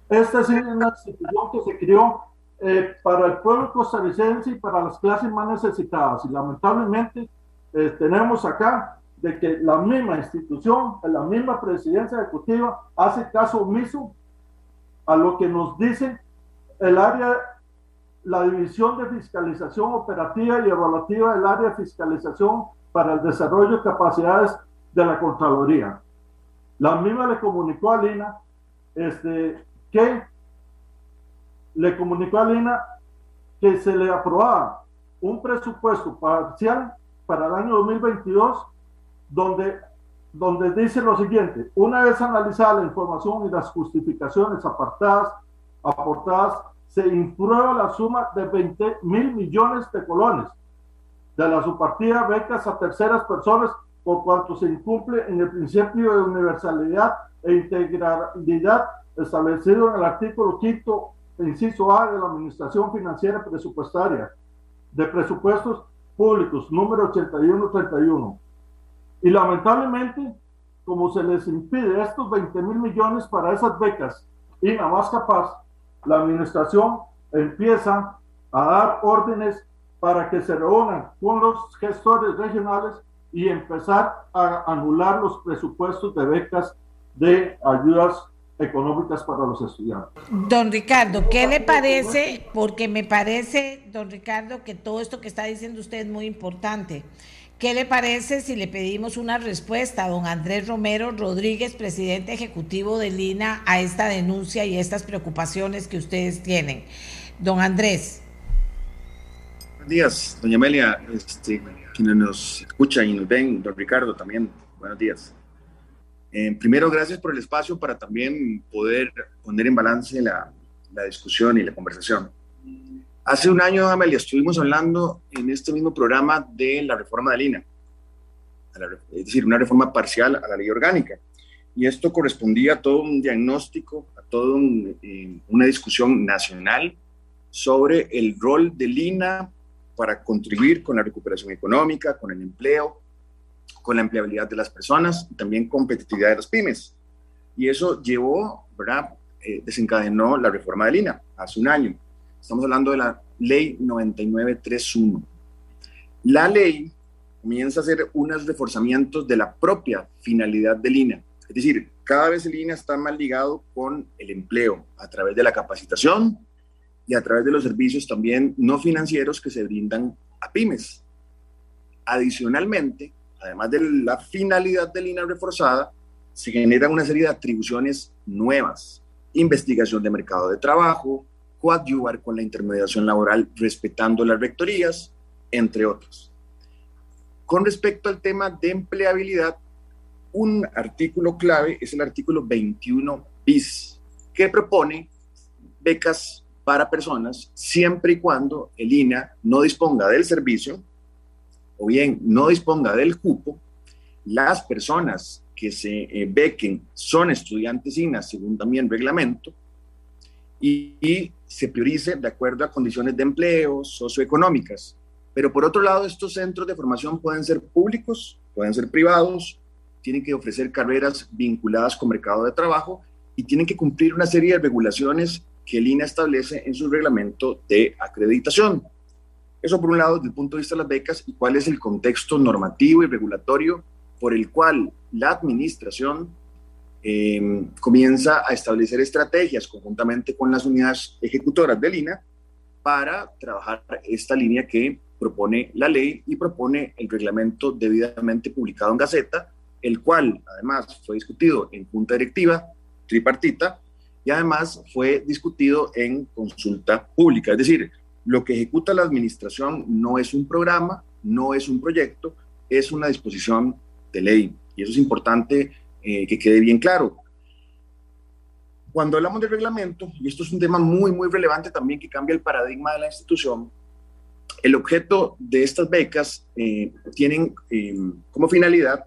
Esta es una institución que se creó eh, para el pueblo costarricense y para las clases más necesitadas. Y lamentablemente eh, tenemos acá de que la misma institución, la misma presidencia ejecutiva hace caso omiso a lo que nos dice el área, la división de fiscalización operativa y evaluativa del área de fiscalización para el desarrollo de capacidades de la Contraloría. La misma le comunicó a Lina este, que le comunicó a Lina que se le aprobaba un presupuesto parcial para el año 2022 donde, donde dice lo siguiente, una vez analizada la información y las justificaciones apartadas, aportadas, se imprueba la suma de 20 mil millones de colones de la subpartida becas a terceras personas por cuanto se incumple en el principio de universalidad e integralidad establecido en el artículo quinto inciso A de la Administración Financiera Presupuestaria de Presupuestos Públicos, número 8131. Y lamentablemente, como se les impide estos 20 mil millones para esas becas y nada más capaz, la administración empieza a dar órdenes para que se reúnan con los gestores regionales y empezar a anular los presupuestos de becas de ayudas económicas para los estudiantes. Don Ricardo, ¿qué le parece? Porque me parece, don Ricardo, que todo esto que está diciendo usted es muy importante. ¿Qué le parece si le pedimos una respuesta a don Andrés Romero Rodríguez, presidente ejecutivo de Lina, a esta denuncia y estas preocupaciones que ustedes tienen? Don Andrés. Buenos días, doña Amelia, este, quienes nos escuchan y nos ven, don Ricardo también, buenos días. Eh, primero, gracias por el espacio para también poder poner en balance la, la discusión y la conversación. Hace un año, Amelia, estuvimos hablando en este mismo programa de la reforma de Lina, es decir, una reforma parcial a la ley orgánica. Y esto correspondía a todo un diagnóstico, a toda un, eh, una discusión nacional sobre el rol de Lina para contribuir con la recuperación económica, con el empleo, con la empleabilidad de las personas y también competitividad de las pymes. Y eso llevó, ¿verdad? Eh, desencadenó la reforma del INA hace un año. Estamos hablando de la ley 9931. La ley comienza a hacer unos reforzamientos de la propia finalidad del INA. Es decir, cada vez el INA está más ligado con el empleo a través de la capacitación y a través de los servicios también no financieros que se brindan a pymes. Adicionalmente, además de la finalidad del INA reforzada, se generan una serie de atribuciones nuevas. Investigación de mercado de trabajo, coadyuvar con la intermediación laboral respetando las rectorías, entre otros. Con respecto al tema de empleabilidad, un artículo clave es el artículo 21 bis, que propone becas para personas siempre y cuando el INA no disponga del servicio o bien no disponga del cupo, las personas que se eh, bequen son estudiantes INA según también reglamento y, se priorice de acuerdo a condiciones de empleo socioeconómicas. Pero por otro lado, estos centros de formación pueden ser públicos, pueden ser privados, tienen que ofrecer carreras vinculadas con mercado de trabajo y tienen que cumplir una serie de regulaciones que el INA establece en su reglamento de acreditación. Eso por un lado desde el punto de vista de las becas y cuál es el contexto normativo y regulatorio por el cual la administración eh, comienza a establecer estrategias conjuntamente con las unidades ejecutoras del INA para trabajar esta línea que propone la ley y propone el reglamento debidamente publicado en Gaceta, el cual además fue discutido en junta directiva tripartita y además fue discutido en consulta pública. Es decir, lo que ejecuta la administración no es un programa, no es un proyecto, es una disposición de ley. Y eso es importante eh, que quede bien claro. Cuando hablamos de reglamento, y esto es un tema muy, muy relevante también que cambia el paradigma de la institución, el objeto de estas becas eh, tienen eh, como finalidad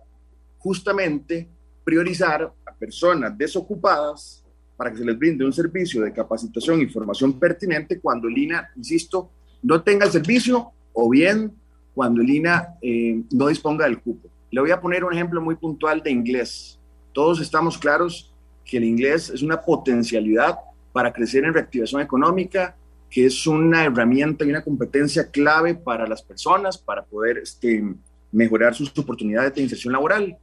justamente priorizar a personas desocupadas para que se les brinde un servicio de capacitación y formación pertinente cuando el INA, insisto, no tenga el servicio o bien cuando el INA eh, no disponga del cupo. Le voy a poner un ejemplo muy puntual de inglés. Todos estamos claros que el inglés es una potencialidad para crecer en reactivación económica, que es una herramienta y una competencia clave para las personas para poder este, mejorar sus oportunidades de inserción laboral.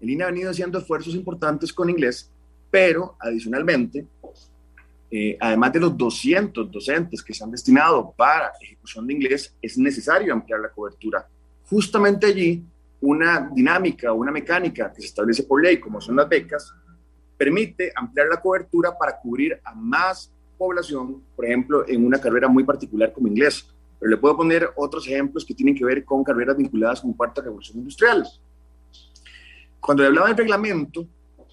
El INE ha venido haciendo esfuerzos importantes con inglés, pero adicionalmente, eh, además de los 200 docentes que se han destinado para ejecución de inglés, es necesario ampliar la cobertura. Justamente allí, una dinámica, una mecánica que se establece por ley, como son las becas, permite ampliar la cobertura para cubrir a más población, por ejemplo, en una carrera muy particular como inglés. Pero le puedo poner otros ejemplos que tienen que ver con carreras vinculadas con cuarta revolución industrial. Cuando le hablaba del reglamento,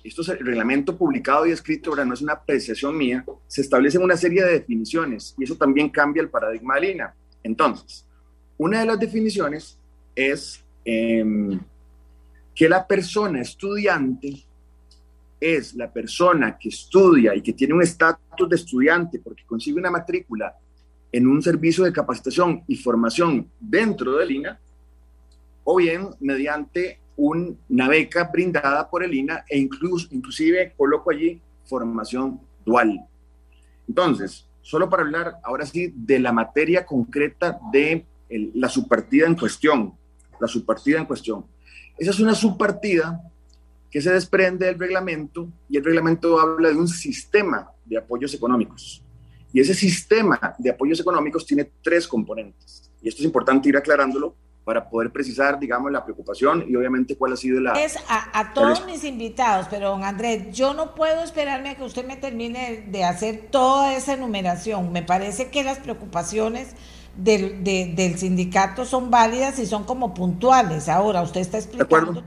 esto es el reglamento publicado y escrito, ahora no es una apreciación mía, se establecen una serie de definiciones y eso también cambia el paradigma de Lina. Entonces, una de las definiciones es em, que la persona estudiante es la persona que estudia y que tiene un estatus de estudiante porque consigue una matrícula en un servicio de capacitación y formación dentro del INA, o bien mediante una beca brindada por el INA e incluso, inclusive coloco allí formación dual. Entonces, solo para hablar ahora sí de la materia concreta de la subpartida en cuestión, la subpartida en cuestión. Esa es una subpartida que se desprende del reglamento y el reglamento habla de un sistema de apoyos económicos. Y ese sistema de apoyos económicos tiene tres componentes. Y esto es importante ir aclarándolo para poder precisar, digamos, la preocupación y obviamente cuál ha sido la... Es a, todos mis invitados, pero don Andrés, yo no puedo esperarme a que usted me termine de hacer toda esa enumeración. Me parece que las preocupaciones del, del sindicato son válidas y son como puntuales. Ahora, usted está explicando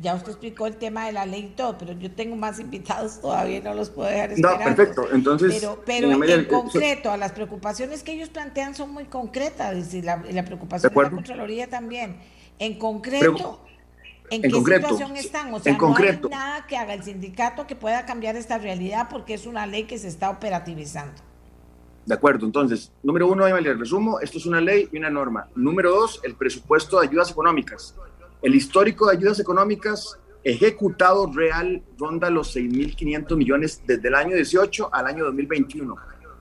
ya usted explicó el tema de la ley y todo, pero yo tengo más invitados todavía no los puedo dejar esperando. No, perfecto. Entonces, pero, pero en concreto, a las preocupaciones que ellos plantean son muy concretas, y la, la preocupación de, la Contraloría también. En concreto, ¿en, qué situación están? O sea, no hay nada que haga el sindicato que pueda cambiar esta realidad porque es una ley que se está operativizando. De acuerdo, entonces, número uno, el resumo, esto es una ley y una norma. Número dos, el presupuesto de ayudas económicas el histórico de ayudas económicas ejecutado real ronda los 6.500 millones desde el año 18 al año 2021.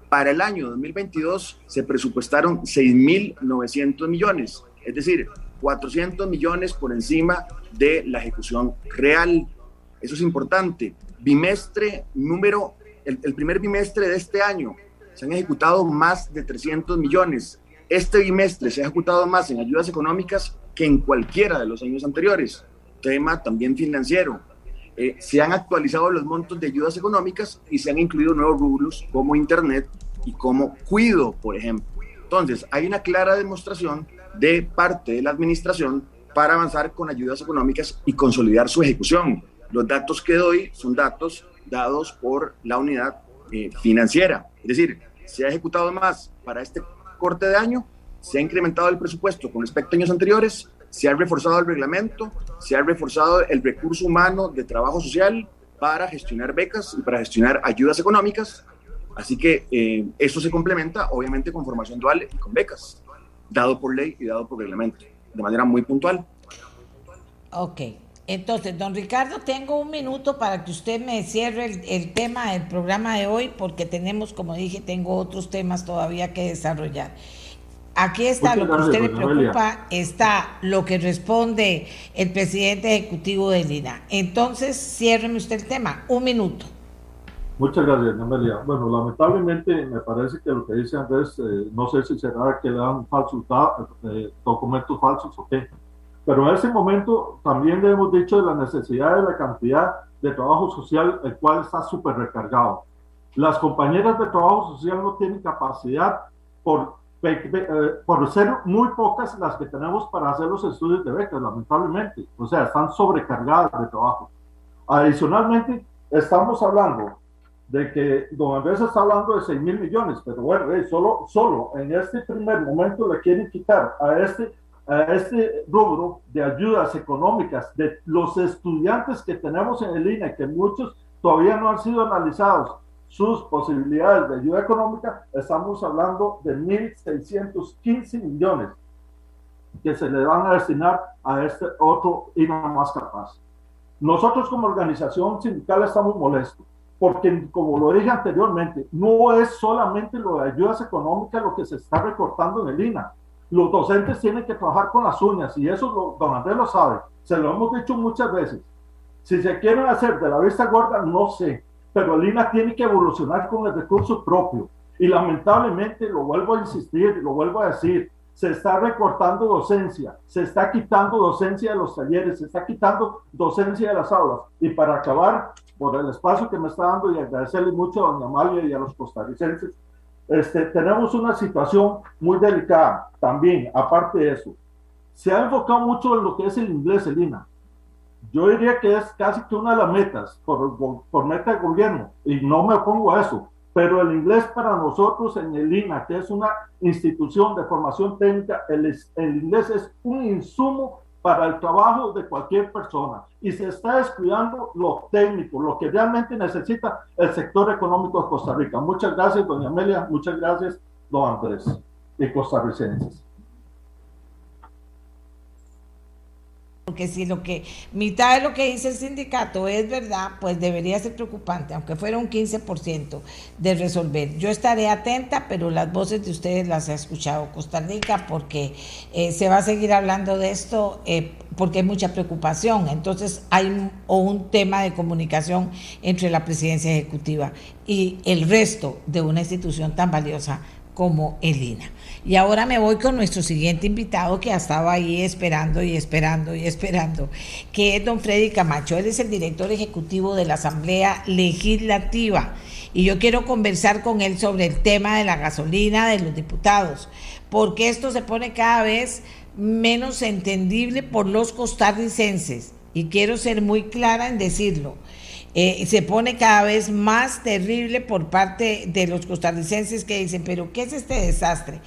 Para el año 2022 se presupuestaron 6.900 millones, es decir, 400 millones por encima de la ejecución real. Eso es importante. Bimestre número, el, el primer bimestre de este año se han ejecutado más de 300 millones. Este bimestre se ha ejecutado más en ayudas económicas que en cualquiera de los años anteriores. Tema también financiero. Eh, se han actualizado los montos de ayudas económicas y se han incluido nuevos rubros como Internet y como cuido, por ejemplo. Entonces, hay una clara demostración de parte de la administración para avanzar con ayudas económicas y consolidar su ejecución. Los datos que doy son datos dados por la unidad eh, financiera. Es decir, se ha ejecutado más para este corte de año, se ha incrementado el presupuesto con respecto a años anteriores, se ha reforzado el reglamento, se ha reforzado el recurso humano de trabajo social para gestionar becas y para gestionar ayudas económicas. Así que eh, eso se complementa, obviamente, con formación dual y con becas, dado por ley y dado por reglamento, de manera muy puntual. Ok. Entonces, don Ricardo, tengo un minuto para que usted me cierre el, tema del programa de hoy, porque tenemos, como dije, tengo otros temas todavía que desarrollar. Aquí está Muchas lo que a usted le preocupa, está lo que responde el presidente ejecutivo de Lina. Entonces, ciérreme usted el tema. Un minuto. Muchas gracias, Amelia. Bueno, lamentablemente me parece que lo que dice Andrés, eh, no sé si será que le dan falsos eh, documentos falsos o qué, pero en ese momento también le hemos dicho de la necesidad de la cantidad de trabajo social, el cual está súper recargado. Las compañeras de trabajo social no tienen capacidad por, por ser muy pocas las que tenemos para hacer los estudios de becas, lamentablemente. O sea, están sobrecargadas de trabajo. Adicionalmente, estamos hablando de que don Andrés está hablando de 6 mil millones, pero bueno, solo, solo en este primer momento le quieren quitar a este a este rubro de ayudas económicas de los estudiantes que tenemos en el INE, que muchos todavía no han sido analizados sus posibilidades de ayuda económica, estamos hablando de 1.615 millones que se le van a destinar a este otro INE más capaz. Nosotros como organización sindical estamos molestos, porque como lo dije anteriormente, no es solamente lo de ayudas económicas lo que se está recortando en el INA, los docentes tienen que trabajar con las uñas y eso lo, don Andrés lo sabe. Se lo hemos dicho muchas veces. Si se quieren hacer de la vista gorda, no sé, pero el tiene que evolucionar con el recurso propio. Y lamentablemente, lo vuelvo a insistir, lo vuelvo a decir, se está recortando docencia, se está quitando docencia de los talleres, se está quitando docencia de las aulas. Y para acabar, por el espacio que me está dando y agradecerle mucho a doña Amalia y a los costarricenses, este, tenemos una situación muy delicada también, aparte de eso. Se ha enfocado mucho en lo que es el inglés, Elina. Yo diría que es casi que una de las metas por, por meta de gobierno, y no me opongo a eso, pero el inglés para nosotros en el INA, que es una institución de formación técnica, el, el inglés es un insumo para el trabajo de cualquier persona y se está descuidando lo técnico, lo que realmente necesita el sector económico de Costa Rica. Muchas gracias, doña Amelia, muchas gracias, don Andrés y costarricenses. Porque si lo que, mitad de lo que dice el sindicato es verdad, pues debería ser preocupante, aunque fuera un 15% de resolver. Yo estaré atenta, pero las voces de ustedes las he escuchado Costa Rica, porque eh, se va a seguir hablando de esto, eh, porque hay mucha preocupación. Entonces hay o un tema de comunicación entre la presidencia ejecutiva y el resto de una institución tan valiosa como el INA. Y ahora me voy con nuestro siguiente invitado que ha estado ahí esperando y esperando y esperando, que es don Freddy Camacho. Él es el director ejecutivo de la Asamblea Legislativa. Y yo quiero conversar con él sobre el tema de la gasolina de los diputados, porque esto se pone cada vez menos entendible por los costarricenses. Y quiero ser muy clara en decirlo. Eh, se pone cada vez más terrible por parte de los costarricenses que dicen, pero ¿qué es este desastre?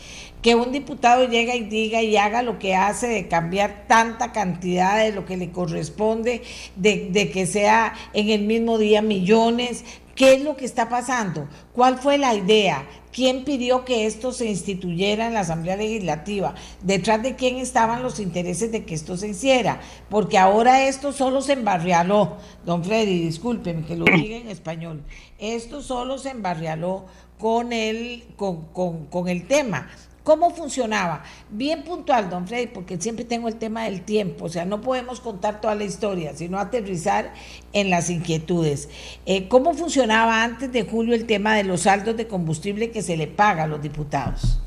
Que un diputado llegue y diga y haga lo que hace de cambiar tanta cantidad de lo que le corresponde, de, de que sea en el mismo día millones. ¿Qué es lo que está pasando? ¿Cuál fue la idea? quién pidió que esto se instituyera en la Asamblea Legislativa, detrás de quién estaban los intereses de que esto se hiciera, porque ahora esto solo se embarrialó, don Freddy, discúlpeme que lo diga en español, esto solo se embarrialó con el, con, con, con el tema. ¿Cómo funcionaba? Bien puntual, don Freddy, porque siempre tengo el tema del tiempo, o sea, no podemos contar toda la historia, sino aterrizar en las inquietudes. Eh, ¿Cómo funcionaba antes de julio el tema de los saldos de combustible que se le paga a los diputados?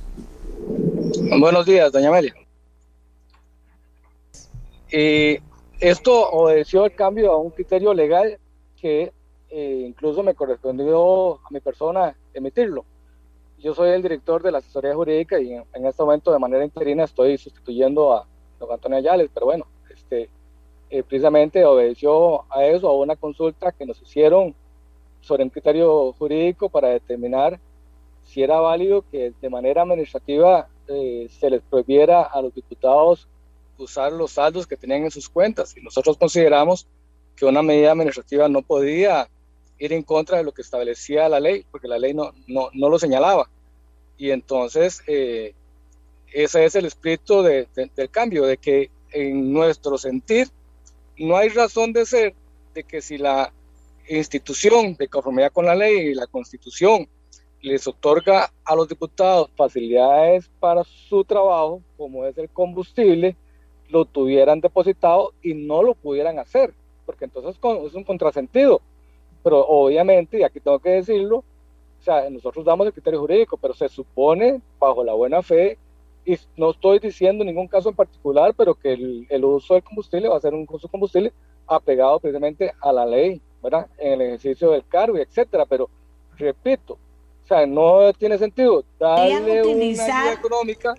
Buenos días, doña Amelia. Eh, esto obedeció el cambio a un criterio legal que eh, incluso me correspondió a mi persona emitirlo yo soy el director de la asesoría jurídica y en, este momento de manera interina estoy sustituyendo a don Antonio Ayales, pero bueno, este, eh, precisamente obedeció a eso, a una consulta que nos hicieron sobre un criterio jurídico para determinar si era válido que de manera administrativa eh, se les prohibiera a los diputados usar los saldos que tenían en sus cuentas. Y nosotros consideramos que una medida administrativa no podía ir en contra de lo que establecía la ley, porque la ley no, no, no lo señalaba. Y entonces, eh, ese es el espíritu de, del cambio, de que en nuestro sentir no hay razón de ser de que si la institución de conformidad con la ley y la constitución les otorga a los diputados facilidades para su trabajo, como es el combustible, lo tuvieran depositado y no lo pudieran hacer, porque entonces es un contrasentido pero obviamente, y aquí tengo que decirlo, o sea, nosotros damos el criterio jurídico, pero se supone bajo la buena fe, y no estoy diciendo ningún caso en particular, pero que el, el uso del combustible va a ser un uso de combustible apegado precisamente a la ley, ¿verdad? En el ejercicio del cargo, y etcétera, pero repito, o sea, no tiene sentido darle utilizar... una ayuda económica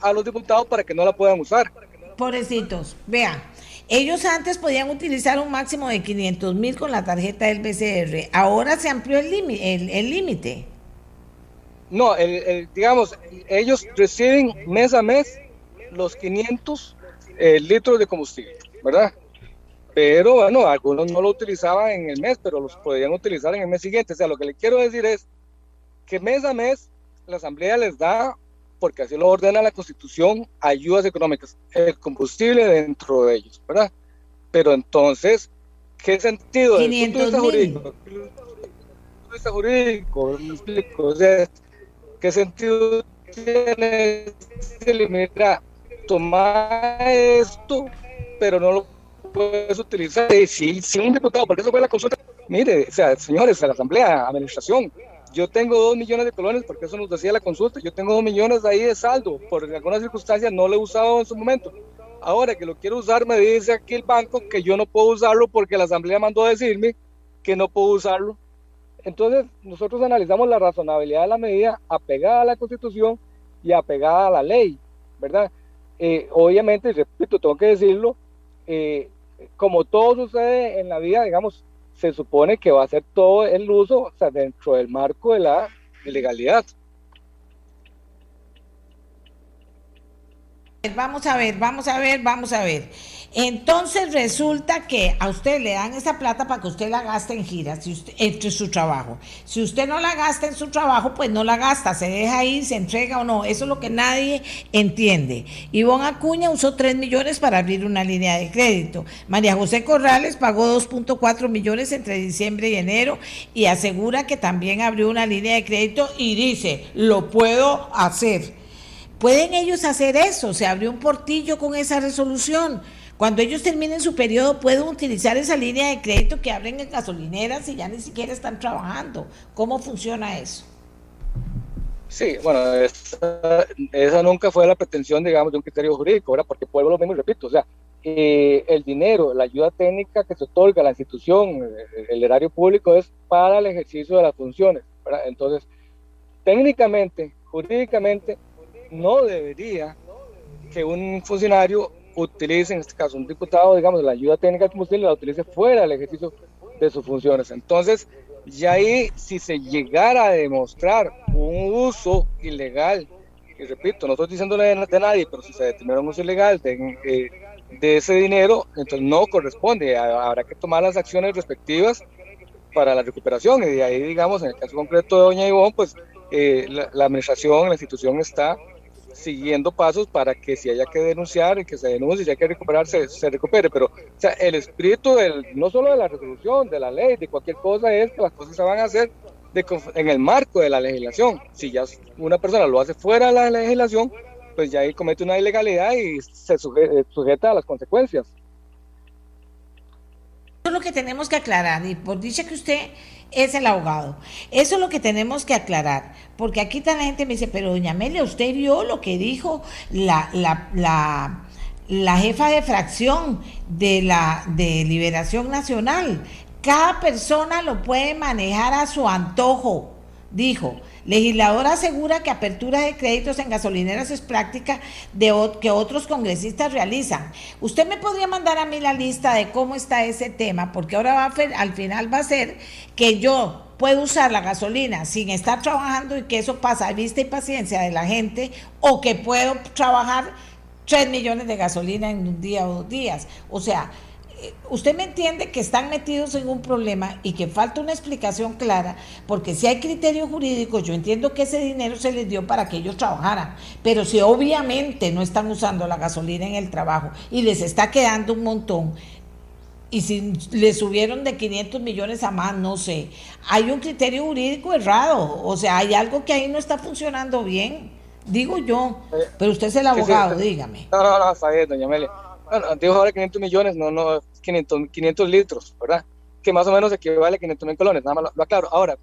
a los diputados para que no la puedan usar. Pobrecitos, vean, ellos antes podían utilizar un máximo de 500 mil con la tarjeta del BCR. Ahora se amplió el límite. no, digamos, ellos reciben mes a mes los 500 eh, litros de combustible, ¿verdad? Pero bueno, algunos no lo utilizaban en el mes, pero los podían utilizar en el mes siguiente. O sea, lo que le quiero decir es que mes a mes la Asamblea les da porque así lo ordena la Constitución, ayudas económicas, el combustible dentro de ellos, ¿verdad? Pero entonces, ¿qué sentido? 500 jurídico, jurídico, me explico, o sea, ¿qué sentido tiene mira, tomar esto, pero no lo puedes utilizar? Sí, sí, un diputado, porque eso fue la consulta. Mire, o sea, señores, a la Asamblea, Administración, yo tengo dos millones de colones, porque eso nos decía la consulta. Yo tengo dos millones ahí de saldo. Por algunas circunstancias no lo he usado en su momento. Ahora que lo quiero usar, me dice aquí el banco que yo no puedo usarlo porque la asamblea mandó a decirme que no puedo usarlo. Entonces, nosotros analizamos la razonabilidad de la medida apegada a la constitución y apegada a la ley, ¿verdad? Eh, obviamente, repito, tengo que decirlo, eh, como todo sucede en la vida, digamos, se supone que va a ser todo el uso o sea, dentro del marco de la legalidad. Vamos a ver, vamos a ver, vamos a ver. Entonces resulta que a usted le dan esa plata para que usted la gaste en giras, si usted, entre su trabajo. Si usted no la gasta en su trabajo, pues no la gasta, se deja ahí, se entrega o no. Eso es lo que nadie entiende. Ivonne Acuña usó 3 millones para abrir una línea de crédito. María José Corrales pagó 2.4 millones entre diciembre y enero y asegura que también abrió una línea de crédito y dice, lo puedo hacer. ¿Pueden ellos hacer eso? Se abrió un portillo con esa resolución. Cuando ellos terminen su periodo, pueden utilizar esa línea de crédito que abren en gasolineras y ya ni siquiera están trabajando. ¿Cómo funciona eso? Sí, bueno, esa, nunca fue la pretensión, digamos, de un criterio jurídico, ¿verdad? Porque pueblo lo mismo, repito, o sea, eh, el dinero, la ayuda técnica que se otorga a la institución, eh, el, erario público es para el ejercicio de las funciones. Entonces, técnicamente, jurídicamente, no debería que un funcionario utilice, en este caso un diputado, digamos, la ayuda técnica de combustible, la utilice fuera del ejercicio de sus funciones. Entonces, ya ahí, si se llegara a demostrar un uso ilegal, y repito, no estoy diciéndole de, nadie, pero si se determina un uso ilegal de, eh, de ese dinero, entonces no corresponde, habrá que tomar las acciones respectivas para la recuperación y de ahí, digamos, en el caso concreto de Doña Ivonne, pues eh, la, la, administración, la institución está siguiendo pasos para que si haya que denunciar, que se denuncie, si hay que recuperarse, se, recupere. Pero o sea, el espíritu del, no solo de la resolución, de la ley, de cualquier cosa, es que las cosas se van a hacer en el marco de la legislación. Si ya una persona lo hace fuera de la legislación, pues ya ahí comete una ilegalidad y se sujeta a las consecuencias. Eso es lo que tenemos que aclarar, y por dicha que usted es el abogado. Eso es lo que tenemos que aclarar, porque aquí está la gente me dice, pero doña Amelia, usted vio lo que dijo la, la, la, la jefa de fracción de la de Liberación Nacional. Cada persona lo puede manejar a su antojo, dijo. Legislador asegura que apertura de créditos en gasolineras es práctica de, que otros congresistas realizan. Usted me podría mandar a mí la lista de cómo está ese tema, porque ahora va a, al final va a ser que yo puedo usar la gasolina sin estar trabajando y que eso pasa a vista y paciencia de la gente, o que puedo trabajar 3 millones de gasolina en un día o dos días. O sea, usted me entiende que están metidos en un problema y que falta una explicación clara, porque si hay criterios jurídicos, yo entiendo que ese dinero se les dio para que ellos trabajaran, pero si obviamente no están usando la gasolina en el trabajo y les está quedando un montón, y si les subieron de 500 millones a más, no sé, hay un criterio jurídico errado, o sea, hay algo que ahí no está funcionando bien, digo yo, pero usted es el abogado, dígame. No, no, no, está bien, doña Amelia bueno, dijo ahora 500 millones, no, no, 500, 500 litros, ¿verdad? Que más o menos equivale a 500 mil colones, nada más lo, aclaro. Ahora,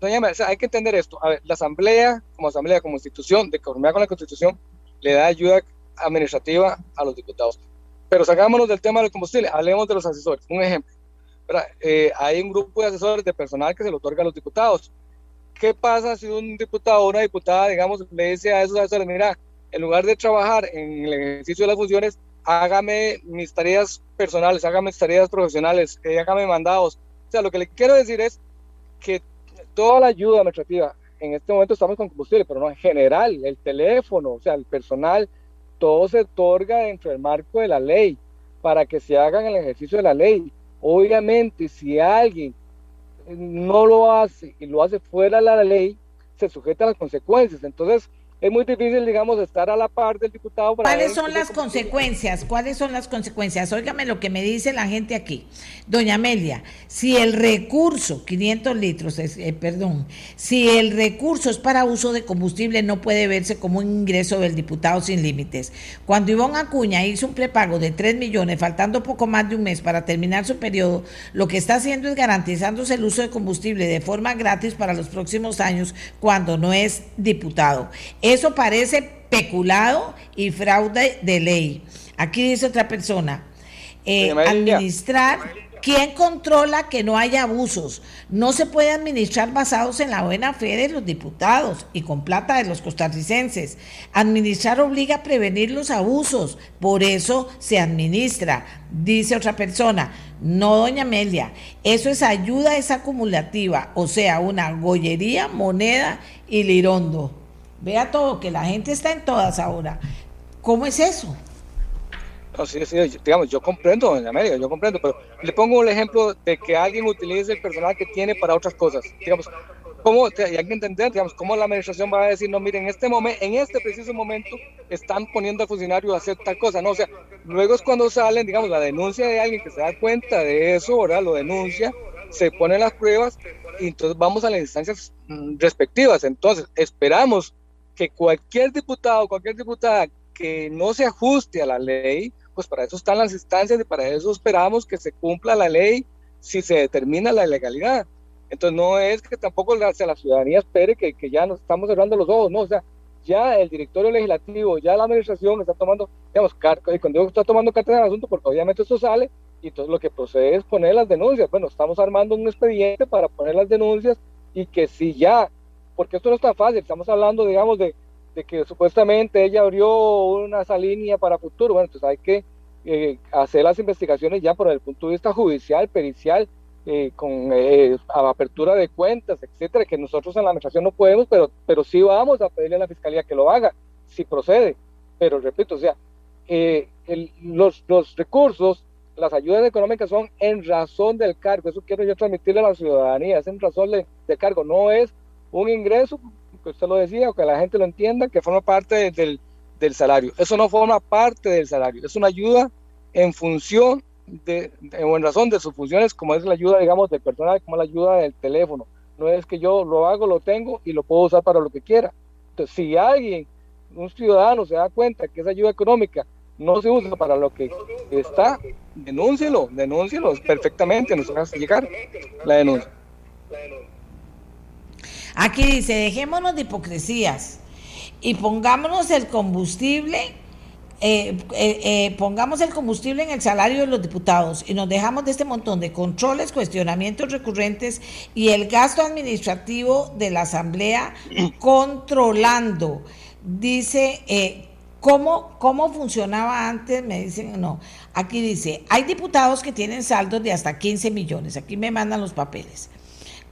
doña hay que entender esto. A ver, la Asamblea, como Asamblea, como institución, de conformidad con la Constitución, le da ayuda administrativa a los diputados. Pero sacámonos del tema del combustible, hablemos de los asesores. Un ejemplo. Eh, hay un grupo de asesores de personal que se lo otorga a los diputados. ¿Qué pasa si un diputado o una diputada, digamos, le dice a esos asesores, mira, en lugar de trabajar en el ejercicio de las funciones, hágame mis tareas personales, hágame mis tareas profesionales, eh, hágame mandados. O sea, lo que le quiero decir es que toda la ayuda administrativa, en este momento estamos con combustible, pero no en general, el teléfono, o sea, el personal, todo se otorga dentro del marco de la ley para que se hagan el ejercicio de la ley. Obviamente, si alguien no lo hace y lo hace fuera de la ley, se sujeta a las consecuencias. Entonces, es muy difícil, digamos, estar a la par del diputado. Para ¿Cuáles son las consecuencias? ¿Cuáles son las consecuencias? Óigame lo que me dice la gente aquí. Doña Amelia, si el recurso, 500 litros, eh, perdón, si el recurso es para uso de combustible, no puede verse como un ingreso del diputado sin límites. Cuando Ivonne Acuña hizo un prepago de 3 millones, faltando poco más de un mes para terminar su periodo, lo que está haciendo es garantizándose el uso de combustible de forma gratis para los próximos años cuando no es diputado. Eso parece peculado y fraude de ley. Aquí dice otra persona, eh, administrar, ¿quién controla que no haya abusos? No se puede administrar basados en la buena fe de los diputados y con plata de los costarricenses. Administrar obliga a prevenir los abusos, por eso se administra, dice otra persona. No, doña Amelia, eso es ayuda, es acumulativa, o sea, una gollería, moneda y lirondo. Vea todo, que la gente está en todas ahora. ¿Cómo es eso? No, sí, sí, digamos, yo comprendo en América, yo comprendo, pero le pongo el ejemplo de que alguien utilice el personal que tiene para otras cosas. Digamos, ¿cómo, y hay que entender, digamos, cómo la administración va a decir, no, miren, en este momento, en este preciso momento, están poniendo al funcionario a hacer tal cosa, no, o sea, luego es cuando salen, digamos, la denuncia de alguien que se da cuenta de eso, ¿verdad? Lo denuncia, se ponen las pruebas, y entonces vamos a las instancias mm, respectivas. Entonces, esperamos que cualquier diputado, cualquier diputada que no se ajuste a la ley, pues para eso están las instancias y para eso esperamos que se cumpla la ley si se determina la ilegalidad. Entonces no es que tampoco la, la ciudadanía espere que, que, ya nos estamos cerrando los ojos, no, o sea, ya el directorio legislativo, ya la administración está tomando, digamos, y cuando digo está tomando carta en el asunto, porque obviamente esto sale, y entonces lo que procede es poner las denuncias. Bueno, estamos armando un expediente para poner las denuncias y que si ya porque esto no es tan fácil, estamos hablando, digamos, de, que supuestamente ella abrió una salinea para futuro, bueno, entonces hay que eh, hacer las investigaciones ya por el punto de vista judicial, pericial, eh, con eh, apertura de cuentas, etcétera, que nosotros en la administración no podemos, pero, pero sí vamos a pedirle a la fiscalía que lo haga, si procede. Pero repito, o sea, los, los recursos, las ayudas económicas son en razón del cargo, eso quiero yo transmitirle a la ciudadanía, es en razón del de cargo, no es un ingreso que usted lo decía, o que la gente lo entienda, que forma parte del, del salario. Eso no forma parte del salario, es una ayuda en función de, o en razón de sus funciones, como es la ayuda, digamos, del personal, como la ayuda del teléfono. No es que yo lo hago, lo tengo y lo puedo usar para lo que quiera. Entonces, si alguien, un ciudadano, se da cuenta que esa ayuda económica no se usa para lo que está, denúncielo, denúncielo perfectamente, nos hace llegar la denuncia. Aquí dice, dejémonos de hipocresías y pongámonos el combustible eh, eh, eh, pongamos el combustible en el salario de los diputados y nos dejamos de este montón de controles, cuestionamientos recurrentes y el gasto administrativo de la Asamblea controlando. Dice, ¿cómo, ¿cómo funcionaba antes? Me dicen, no, aquí dice, hay diputados que tienen saldos de hasta 15 millones, aquí me mandan los papeles.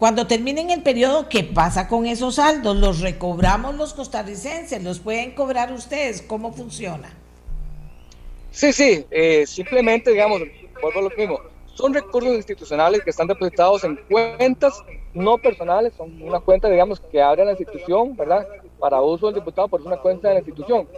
Cuando terminen el periodo, ¿qué pasa con esos saldos? ¿Los recobramos los costarricenses? ¿Los pueden cobrar ustedes? ¿Cómo funciona? Sí, sí, eh, simplemente, digamos, vuelvo a lo mismo, son recursos institucionales que están depositados en cuentas no personales, son una cuenta, digamos, que abre la institución, ¿verdad? Para uso del diputado, por es una cuenta de la institución.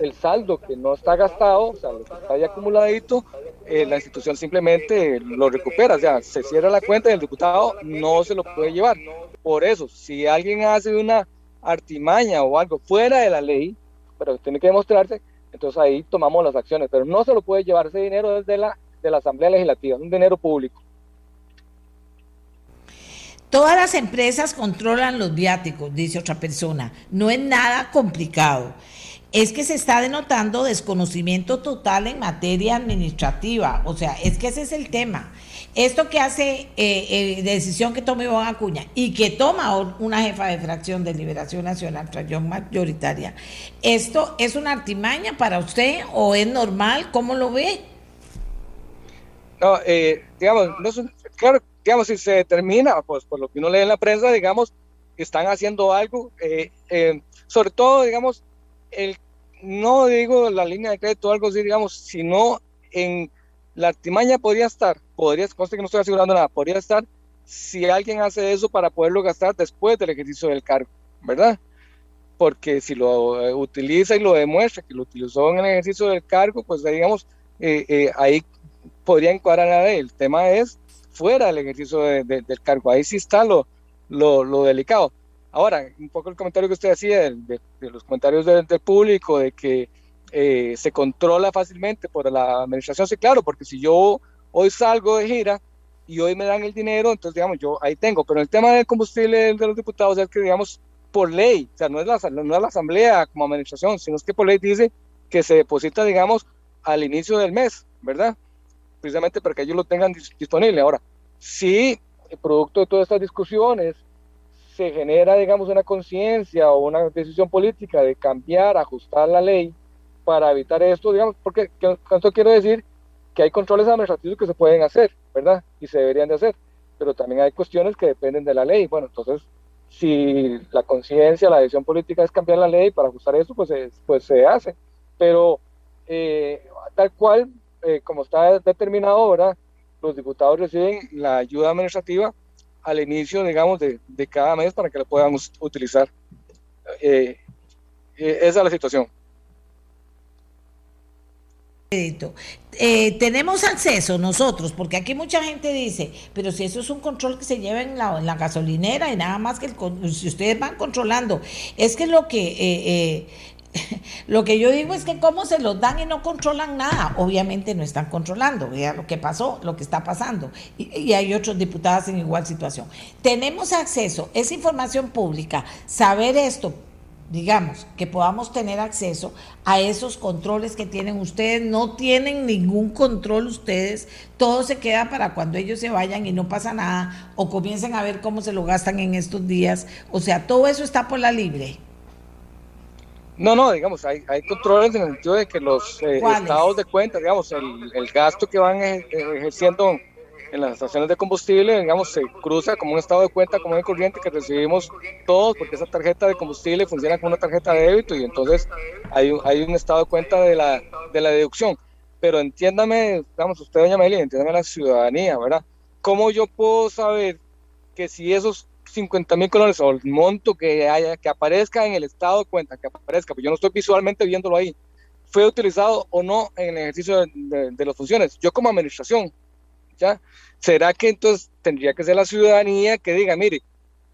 El saldo que no está gastado, o sea, lo que está ahí acumuladito, eh, la institución simplemente lo recupera, o sea, se cierra la cuenta y el diputado no se lo puede llevar. Por eso, si alguien hace una artimaña o algo fuera de la ley, pero tiene que demostrarse, entonces ahí tomamos las acciones, pero no se lo puede llevar ese dinero desde la, de la Asamblea Legislativa, es un dinero público. Todas las empresas controlan los viáticos, dice otra persona. No es nada complicado. Es que se está denotando desconocimiento total en materia administrativa. O sea, es que ese es el tema. Esto que hace eh, eh, decisión que toma Iván Acuña y que toma una jefa de fracción de Liberación Nacional, fracción mayoritaria, ¿esto es una artimaña para usted o es normal? ¿Cómo lo ve? No, eh, digamos, claro, digamos, si se determina, pues por lo que uno lee en la prensa, digamos, están haciendo algo, sobre todo, digamos, no digo la línea de crédito o algo así, digamos, sino en la artimaña podría estar, podría, conste que no estoy asegurando nada, podría estar si alguien hace eso para poderlo gastar después del ejercicio del cargo, ¿verdad? Porque si lo eh, utiliza y lo demuestra que lo utilizó en el ejercicio del cargo, pues digamos, eh, eh, ahí podría encuadrar a. El tema es fuera del ejercicio del cargo, ahí sí está lo, lo, delicado. Ahora, un poco el comentario que usted hacía de, los comentarios del público, de que eh, se controla fácilmente por la administración, sí, claro, porque si yo hoy salgo de gira y hoy me dan el dinero, entonces, digamos, yo ahí tengo, pero el tema del combustible de los diputados es que, digamos, por ley, o sea, no es la, no es la asamblea como administración, sino es que por ley dice que se deposita, digamos, al inicio del mes, ¿verdad? Precisamente para que ellos lo tengan disponible. Ahora, si producto de todas estas discusiones se genera, digamos, una conciencia o una decisión política de cambiar, ajustar la ley, para evitar esto, digamos, porque esto quiero decir que hay controles administrativos que se pueden hacer, ¿verdad? Y se deberían de hacer, pero también hay cuestiones que dependen de la ley. Bueno, entonces, si la conciencia, la decisión política es cambiar la ley para ajustar esto, pues, pues se hace. Pero eh, tal cual, eh, como está determinado ahora, los diputados reciben la ayuda administrativa al inicio, digamos, de, de cada mes para que la podamos utilizar. Eh, esa es la situación. Eh, tenemos acceso nosotros, porque aquí mucha gente dice, pero si eso es un control que se lleva en la, gasolinera y nada más que si ustedes van controlando, es que lo que eh, eh, lo que yo digo es que cómo se los dan y no controlan nada, obviamente no están controlando, vea lo que pasó, lo que está pasando, y, y hay otros diputados en igual situación. Tenemos acceso, es información pública, saber esto digamos, que podamos tener acceso a esos controles que tienen ustedes. No tienen ningún control ustedes, todo se queda para cuando ellos se vayan y no pasa nada, o comiencen a ver cómo se lo gastan en estos días. O sea, todo eso está por la libre. No, no, digamos, hay, hay controles en el sentido de que los eh, estados de cuenta, digamos, el, el gasto que van ejerciendo en las estaciones de combustible, digamos, se cruza como un estado de cuenta como de corriente que recibimos todos, porque esa tarjeta de combustible funciona como una tarjeta de débito y entonces hay, hay un estado de cuenta de la, de la deducción. Pero entiéndame, digamos, usted, doña Meli, entiéndame la ciudadanía, ¿verdad? ¿Cómo yo puedo saber que si esos 50 mil colones o el monto que haya, que aparezca en el estado de cuenta, que aparezca, pues yo no estoy visualmente viéndolo ahí, fue utilizado o no en el ejercicio de, de las funciones. Yo como administración, ¿ya? ¿Será que entonces tendría que ser la ciudadanía que diga, mire,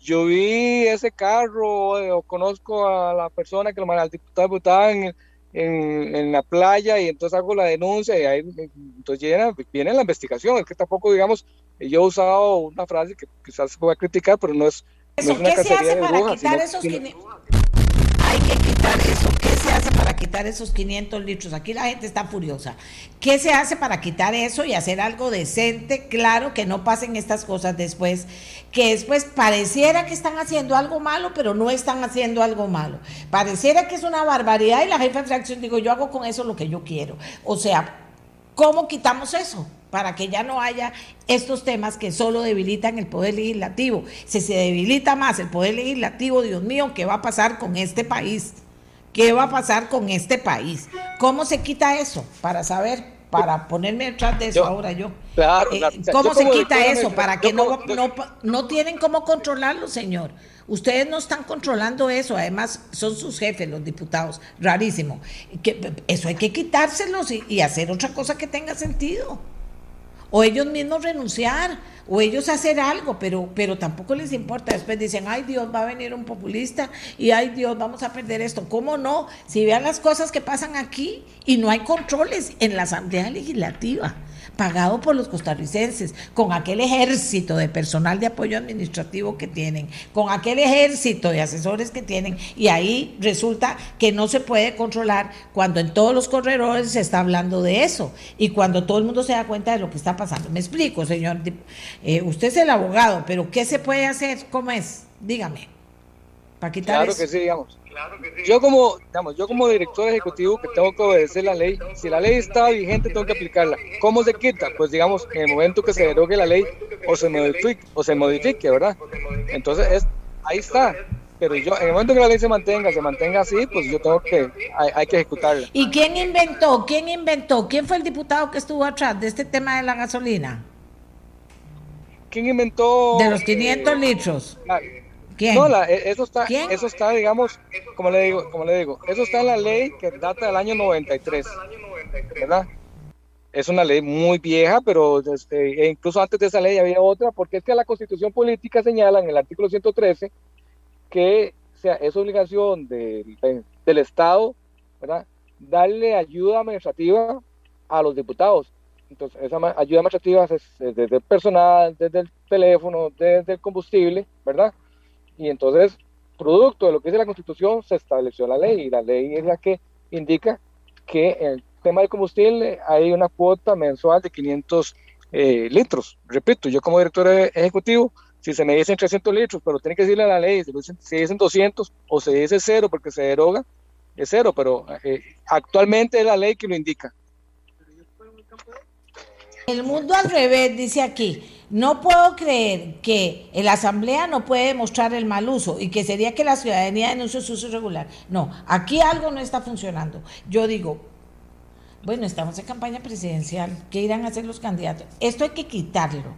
yo vi ese carro eh, o conozco a la persona que lo al diputado, diputado en, en, en, la playa y entonces hago la denuncia y ahí entonces viene, viene la investigación. Es que tampoco, digamos, yo he usado una frase que quizás se pueda criticar, pero no es, no es una ¿Qué se hace para brujas, quitar esos Hay que quitar eso. ¿Qué se hace para quitar esos 500 litros? Aquí la gente está furiosa. ¿Qué se hace para quitar eso y hacer algo decente? Claro, que no pasen estas cosas después, que después pareciera que están haciendo algo malo, pero no están haciendo algo malo. Pareciera que es una barbaridad y la jefa de fracción digo, yo hago con eso lo que yo quiero. O sea, ¿cómo quitamos eso? Para que ya no haya estos temas que solo debilitan el poder legislativo. Si se debilita más el poder legislativo, Dios mío, ¿qué va a pasar con este país? ¿Qué va a pasar con este país? ¿Cómo se quita eso? Para saber, para ponerme detrás de eso ahora yo. Claro, eh, ¿Cómo se quita eso? Para que no, no, no tienen cómo controlarlo, señor. Ustedes no están controlando eso, además son sus jefes, los diputados, rarísimo. Que, eso hay que quitárselos y, y hacer otra cosa que tenga sentido o ellos mismos renunciar, o ellos hacer algo, pero, pero tampoco les importa. Después dicen, ay Dios, va a venir un populista y ay Dios, vamos a perder esto. ¿Cómo no? Si vean las cosas que pasan aquí y no hay controles en la Asamblea Legislativa pagado por los costarricenses, con aquel ejército de personal de apoyo administrativo que tienen, con aquel ejército de asesores que tienen, y ahí resulta que no se puede controlar cuando en todos los corredores se está hablando de eso y cuando todo el mundo se da cuenta de lo que está pasando. Me explico, señor. Eh, usted es el abogado, pero ¿qué se puede hacer? ¿Cómo es? Dígame. Para quitar claro que sí, digamos. Yo como, digamos, yo como director ejecutivo que tengo que obedecer la ley, si la ley está vigente tengo que aplicarla. ¿Cómo se quita? Pues digamos, en el momento que se derogue la ley o se modifique, o se modifique ¿verdad? Entonces es, ahí está. Pero yo, en el momento que la ley se mantenga, se mantenga así, pues yo tengo que, hay, hay que ejecutarla. ¿Y quién inventó? ¿Quién inventó? ¿Quién fue el diputado que estuvo atrás de este tema de la gasolina? ¿Quién inventó? De los 500 eh, litros. ¿Quién? No, la, e, eso está, eso está, digamos, como le digo, como le digo, eso está en la ley que data del año 93, ¿verdad? Es una ley muy vieja, pero este, e incluso antes de esa ley había otra, porque es que la Constitución Política señala en el artículo 113 que sea, es obligación de, del Estado, ¿verdad? Darle ayuda administrativa a los diputados. Entonces, esa ayuda administrativa es desde el personal, desde el teléfono, desde el combustible, ¿verdad? Y entonces, producto de lo que dice la Constitución, se estableció la ley y la ley es la que indica que en el tema del combustible hay una cuota mensual de 500 eh, litros. Repito, yo como director ejecutivo, si se me dicen 300 litros, pero tiene que decirle a la ley, si dicen 200 o se dice cero porque se deroga, es cero, pero eh, actualmente es la ley que lo indica. El mundo al revés, dice aquí. No puedo creer que la Asamblea no puede demostrar el mal uso y que sería que la ciudadanía denuncie su uso irregular. No, aquí algo no está funcionando. Yo digo, bueno, estamos en campaña presidencial, ¿qué irán a hacer los candidatos? Esto hay que quitarlo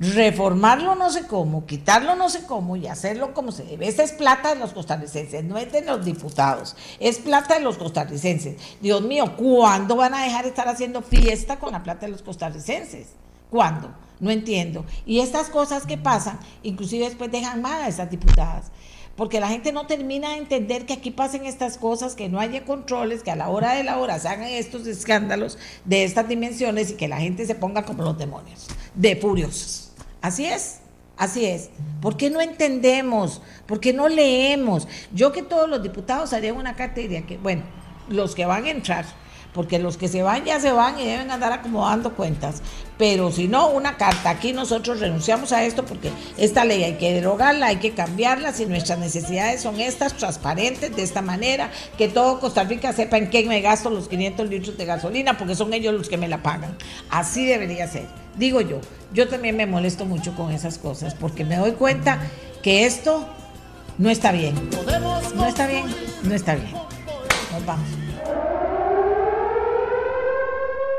reformarlo no sé cómo, quitarlo no sé cómo y hacerlo como se debe. Esa es plata de los costarricenses, no es de los diputados, es plata de los costarricenses. Dios mío, ¿cuándo van a dejar de estar haciendo fiesta con la plata de los costarricenses? ¿Cuándo? No entiendo. Y estas cosas que pasan, inclusive después dejan mal a esas diputadas porque la gente no termina de entender que aquí pasen estas cosas, que no haya controles, que a la hora de la hora se hagan estos escándalos de estas dimensiones y que la gente se ponga como los demonios, de furiosos. Así es, así es. ¿Por qué no entendemos? ¿Por qué no leemos? Yo que todos los diputados harían una carta y que, bueno, los que van a entrar, porque los que se van ya se van y deben andar acomodando cuentas. Pero si no, una carta. Aquí nosotros renunciamos a esto porque esta ley hay que derogarla, hay que cambiarla. Si nuestras necesidades son estas, transparentes, de esta manera, que todo Costa Rica sepa en qué me gasto los 500 litros de gasolina, porque son ellos los que me la pagan. Así debería ser. Digo yo, yo también me molesto mucho con esas cosas porque me doy cuenta que esto no está bien. No está bien, no está bien. Nos vamos.